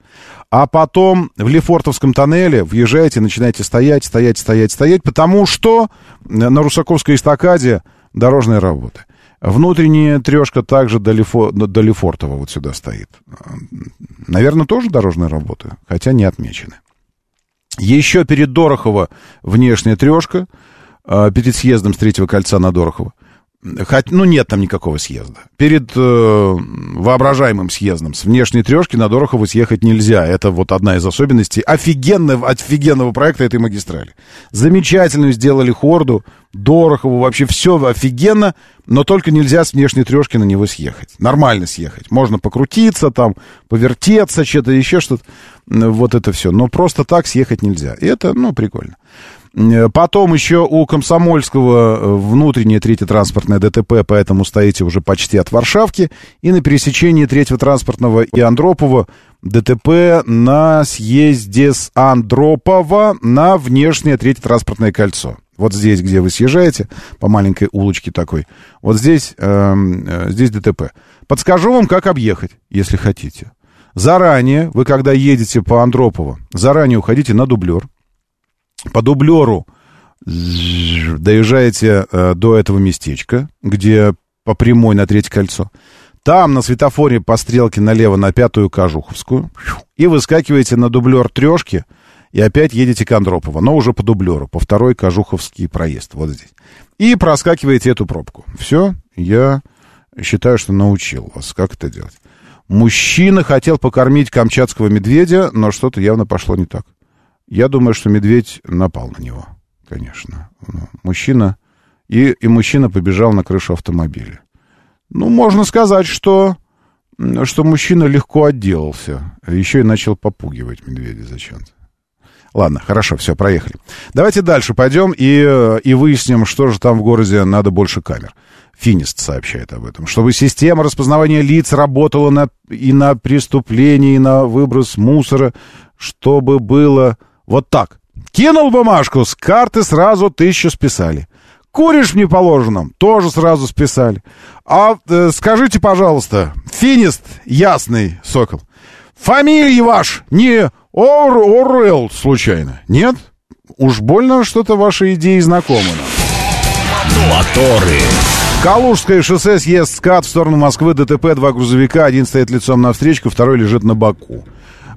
А потом в Лефортовском тоннеле въезжаете, начинаете стоять, стоять, стоять, стоять, потому что на Русаковской эстакаде дорожные работы. Внутренняя трешка также до, Лефо, до Лефортова вот сюда стоит. Наверное, тоже дорожные работы, хотя не отмечены. Еще перед Дорохово внешняя трешка, а, перед съездом с третьего кольца на Дорохово. Хоть, ну, нет там никакого съезда. Перед э, воображаемым съездом с внешней трешки на Дорохово съехать нельзя. Это вот одна из особенностей офигенного, офигенного проекта этой магистрали. Замечательную сделали хорду, Дорохову, вообще все офигенно, но только нельзя с внешней трешки на него съехать. Нормально съехать. Можно покрутиться там, повертеться, что-то еще что-то. Вот это все. Но просто так съехать нельзя. И это, ну, прикольно. Э, потом еще у Комсомольского э, внутреннее третье транспортное ДТП, поэтому стоите уже почти от Варшавки. И на пересечении третьего транспортного и Андропова ДТП на съезде с Андропова на внешнее третье транспортное кольцо. Вот здесь, где вы съезжаете, по маленькой улочке такой, вот здесь, э, э, здесь ДТП. Подскажу вам, как объехать, если хотите. Заранее, вы когда едете по Андропово, заранее уходите на дублер, по дублеру доезжаете э, до этого местечка, где по прямой на третье кольцо. Там на светофоре по стрелке налево на пятую Кожуховскую. И выскакиваете на дублер трешки и опять едете к Андропово, но уже по дублеру, по второй Кожуховский проезд, вот здесь. И проскакиваете эту пробку. Все, я считаю, что научил вас, как это делать. Мужчина хотел покормить камчатского медведя, но что-то явно пошло не так. Я думаю, что медведь напал на него, конечно. Ну, мужчина... И, и мужчина побежал на крышу автомобиля. Ну, можно сказать, что, что мужчина легко отделался. Еще и начал попугивать медведя зачем-то. Ладно, хорошо, все, проехали. Давайте дальше пойдем и, и выясним, что же там в городе надо больше камер. Финист сообщает об этом. Чтобы система распознавания лиц работала на, и на преступление, и на выброс мусора, чтобы было вот так. Кинул бумажку, с карты сразу тысячу списали. Куришь в неположенном, тоже сразу списали. А э, скажите, пожалуйста, финист ясный сокол, фамилия ваш не Ор Орел случайно? Нет? уж больно что-то ваши идеи знакомы нам. Моторы. Калужское шоссе съезд скат в сторону Москвы, ДТП, два грузовика, один стоит лицом на встречку, второй лежит на боку.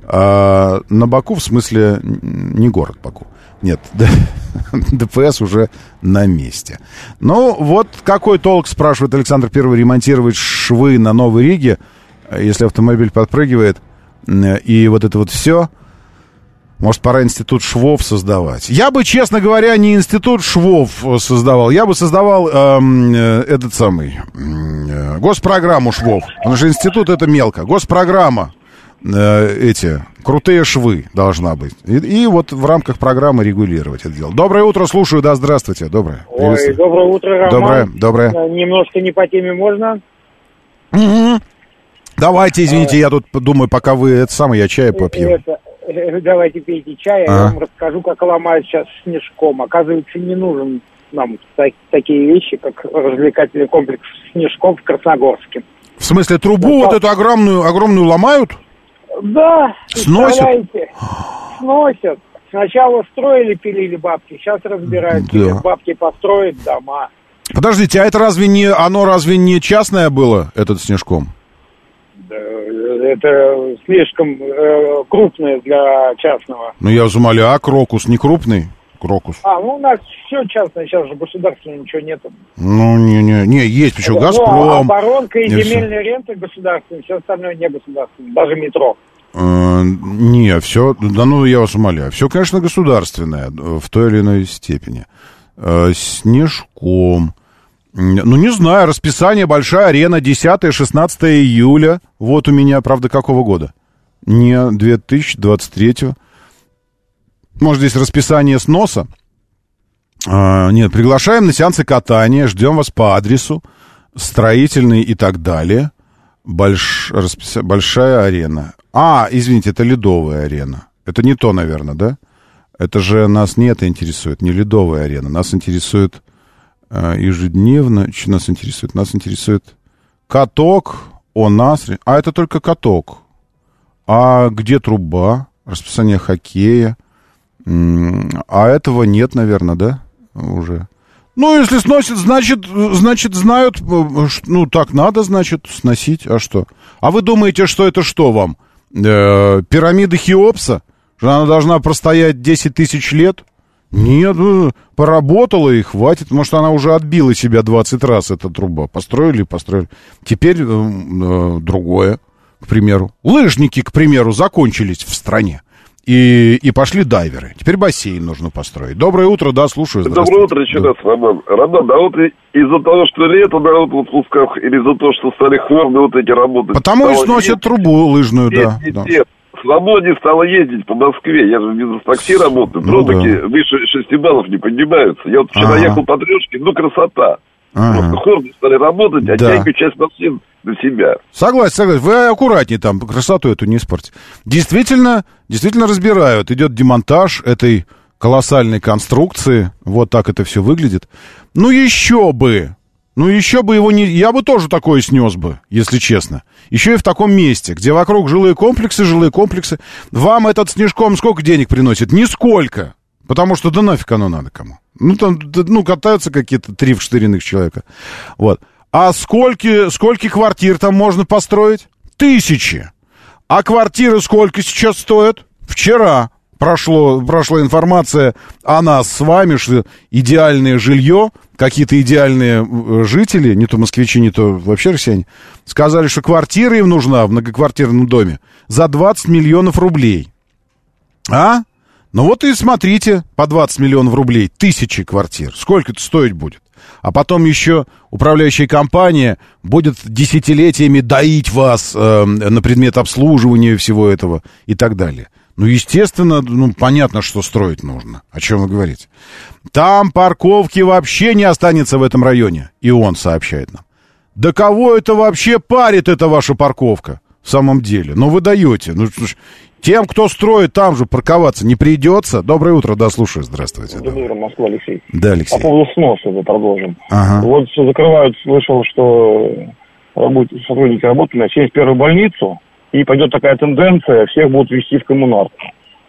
А, на боку, в смысле, не город Баку. Нет, ДПС уже на месте. Ну, вот какой толк, спрашивает Александр Первый, ремонтировать швы на Новой Риге, если автомобиль подпрыгивает, и вот это вот все. Может, пора институт швов создавать. Я бы, честно говоря, не институт швов создавал. Я бы создавал эм, э, этот самый э, госпрограмму швов. Потому что институт это мелко. Госпрограмма э, эти крутые швы должна быть. И, и вот в рамках программы регулировать это дело. Доброе утро, слушаю, да, здравствуйте, доброе. Ой, доброе утро, Роман. Доброе, доброе. Э, Немножко не по теме можно? Угу. Давайте, извините, я тут думаю, пока вы это самое, я чай попью. Это, э, давайте пейте чай, а. я вам расскажу, как ломают сейчас снежком. Оказывается, не нужен нам так, такие вещи, как развлекательный комплекс снежком в Красногорске. В смысле, трубу Ну, вот эту огромную, огромную ломают? Да, Сносят? Сносят. Сначала строили, пилили бабки, сейчас разбирают, Да. бабки построить дома. Подождите, а это разве не, оно разве не частное было, этот снежком? Да, Это слишком э, крупное для частного. Ну, я вас умоляю, а крокус не крупный? Крокус. А, ну у нас все частное, сейчас же государственного ничего нету. Ну, не-не, не, есть почему, Ну, Газпром. оборонка и земельная рента государственная, все остальное не государственное, даже метро. Э, Не, все, да ну я вас умоляю, все, конечно, государственное э, в той или иной степени. Э, Снежком. Ну, не знаю, расписание, большая арена, 10-16 июля. Вот у меня, правда, какого года? Не 2023. Может, здесь расписание сноса? А, нет, приглашаем на сеансы катания, ждем вас по адресу, строительный и так далее. Больш... расписа- Большая арена. А, извините, это ледовая арена. Это не то, наверное, да? Это же нас не это интересует, не ледовая арена. Нас интересует ежедневно... Что нас интересует? Нас интересует каток, о нас... А это только каток. А где труба? Расписание хоккея? А этого нет, наверное, да? Уже. Ну, если сносят, значит, э, значит, знают, э, ну, так надо, значит, сносить. А что? А вы думаете, что это что вам? Э, пирамида Хеопса? Она должна простоять 10 тысяч лет? Нет, ну, поработала и хватит. Может, она уже отбила себя 20 раз, эта труба. Построили, построили. Теперь э, э, другое, к примеру. Лыжники, к примеру, закончились в стране. И, и пошли дайверы. Теперь бассейн нужно построить. Доброе утро, да, слушаю. Доброе утро еще раз, Роман. Роман, а вот из-за того, что лето народ в отпусках, или из-за того, что стали хворны вот эти работы? Потому и сносят трубу лыжную, да. ездить, да. нет. Свободнее стало ездить по Москве. Я же в бизнес-такси работаю. Ну Пробки да. выше 6 баллов не поднимаются. Я вот вчера Ага. ехал по трешке, ну, красота. Ага. Просто хорны стали работать, а Да. чайку часть машин на себя. Согласен, согласен. Вы аккуратнее там, красоту эту не испортите. Действительно, действительно разбирают. Идет демонтаж этой колоссальной конструкции. Вот так это все выглядит. Ну еще бы! Ну еще бы его не... Я бы тоже такое снес бы, если честно. Еще и в таком месте, где вокруг жилые комплексы, жилые комплексы. Вам этот снежком сколько денег приносит? Нисколько. Потому что да нафиг оно надо кому. Ну, там, ну, катаются какие-то три вштыренных человека. Вот. А сколько, сколько квартир там можно построить? Тысячи. А квартиры сколько сейчас стоят? Вчера прошло, прошла информация о нас с вами, что идеальное жилье, какие-то идеальные э, жители, не то москвичи, не то вообще россияне, сказали, что квартира им нужна в многоквартирном доме за 20 миллионов рублей. А? Ну вот и смотрите, по 20 миллионов рублей, тысячи квартир. Сколько это стоить будет? А потом еще управляющая компания будет десятилетиями доить вас э, на предмет обслуживания всего этого и так далее. Ну, естественно, ну, понятно, что строить нужно. О чем вы говорите? Там парковки вообще не останется в этом районе. И он сообщает нам. Да кого это вообще парит, эта ваша парковка? В самом деле. Ну, вы даете. Ну, что ж, тем, кто строит, там же парковаться не придется. Доброе утро, да, слушаю. Здравствуйте. да. Доброе утро, Москва, Алексей. Да, Алексей. По поводу сноса это продолжим. Ага. Вот все закрывают, слышал, что сотрудники работают на 71-ю больницу, и пойдет такая тенденция, всех будут вести в коммунарку.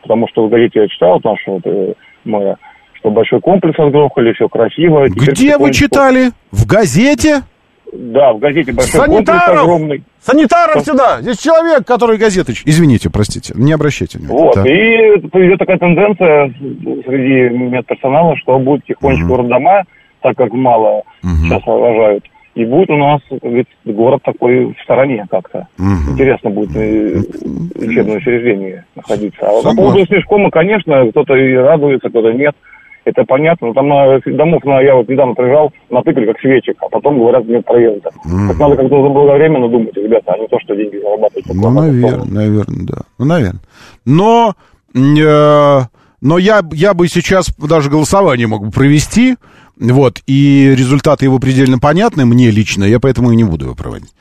Потому что в газете я читал, там, что вот, э, мэра, что большой комплекс разгрохали, все красиво. Где вы читали? В газете? Да, в газете большой комплекс Санитаров! огромный. Санитаров сюда! Здесь человек, который газеты... Извините, простите, не обращайте внимания. Вот, Да. и идет такая тенденция среди медперсонала, что будет потихонечку роддома, так как мало сейчас рожают, и будет у нас ведь, город такой в стороне как-то. Интересно будет э, лечебное учреждение находиться. А по поводу снежкома, конечно, кто-то и радуется, кто-то нет. Это понятно. Но там на домов, на, я вот недавно приезжал, натыкали как свечек, а потом говорят, нет проезда. Так надо как-то заблаговременно думать, ребята, а не то, что деньги зарабатывать. Ну, наверное, наверное, да. Ну, наверное. Но, э, но я, я бы сейчас даже голосование мог бы провести, вот, и результаты его предельно понятны мне лично, я поэтому и не буду его проводить.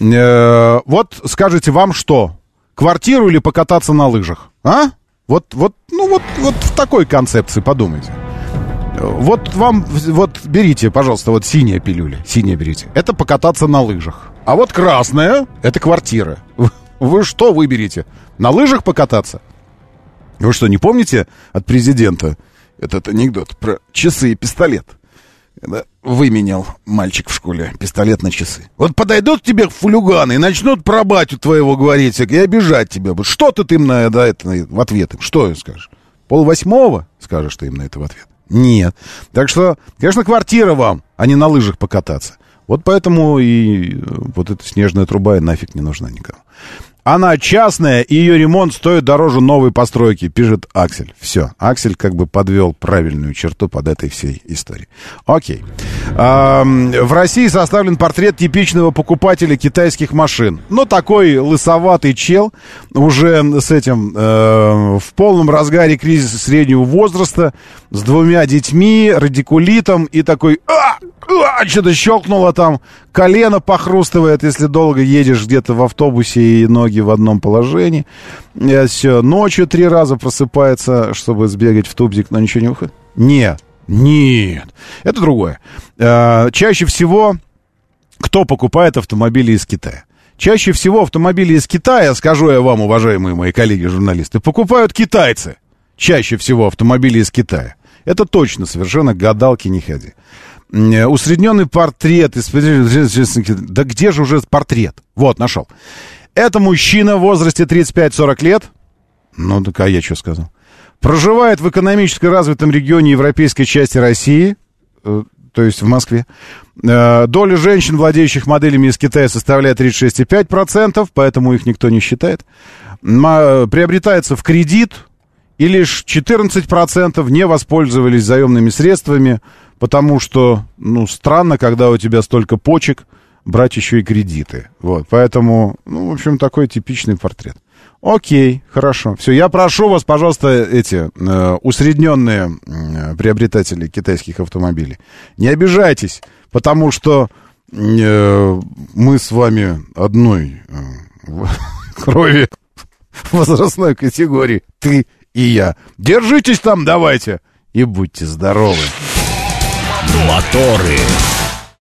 Э, вот скажите, вам что? Квартиру или покататься на лыжах? А? Вот, вот, ну вот, вот в такой концепции подумайте. Вот вам, вот берите, пожалуйста, вот синяя пилюля, синяя берите. Это покататься на лыжах. А вот красная, это квартира. Вы что выберете? На лыжах покататься? Вы что, не помните от президента этот анекдот про часы и пистолет? Выменял мальчик в школе пистолет на часы. Вот подойдут тебе фулюганы и начнут про батю твоего говорить и обижать тебя. Что ты им на, да, это, на- в ответ им? Что им скажешь? Пол восьмого скажешь ты им на это в ответ? Нет. Так что, конечно, квартира вам, а не на лыжах покататься. Вот поэтому и э, вот эта снежная труба и нафиг не нужна никому. Она частная, и ее ремонт стоит дороже новой постройки, пишет Аксель. Все, Аксель как бы подвел правильную черту под этой всей историей. Окей. Ам, в России составлен портрет типичного покупателя китайских машин. Ну, такой лысоватый чел, уже с этим, э, в полном разгаре кризиса среднего возраста, с двумя детьми, радикулитом и такой... «А! А!» что-то щелкнуло там, колено похрустывает, если долго едешь где-то в автобусе и ноги в одном положении. Все, ночью три раза просыпается, чтобы сбегать в тубзик, но ничего не выходит. Нет, нет, это другое. Э, Чаще всего кто покупает автомобили из Китая? Чаще всего автомобили из Китая, скажу я вам, уважаемые мои коллеги-журналисты, покупают китайцы. Чаще всего автомобили из Китая. Это точно, совершенно гадалки не ходи. Усредненный портрет. Да где же уже портрет? Вот, нашел. Это мужчина в возрасте 35-40 лет. Ну, так а я что сказал? Проживает в экономически развитом регионе европейской части России, э, то есть в Москве. Э, Доля женщин, владеющих моделями из Китая, составляет 36,5%, поэтому их никто не считает. Приобретается в кредит, и лишь 14% не воспользовались заемными средствами, потому что, ну, странно, когда у тебя столько почек, брать еще и кредиты. Вот, поэтому, ну, в общем, такой типичный портрет. Окей, хорошо. Все, я прошу вас, пожалуйста, эти э, усредненные э, приобретатели китайских автомобилей, не обижайтесь, потому что э, мы с вами одной э, крови возрастной категории, ты и я. Держитесь там, давайте, и будьте здоровы. Моторы.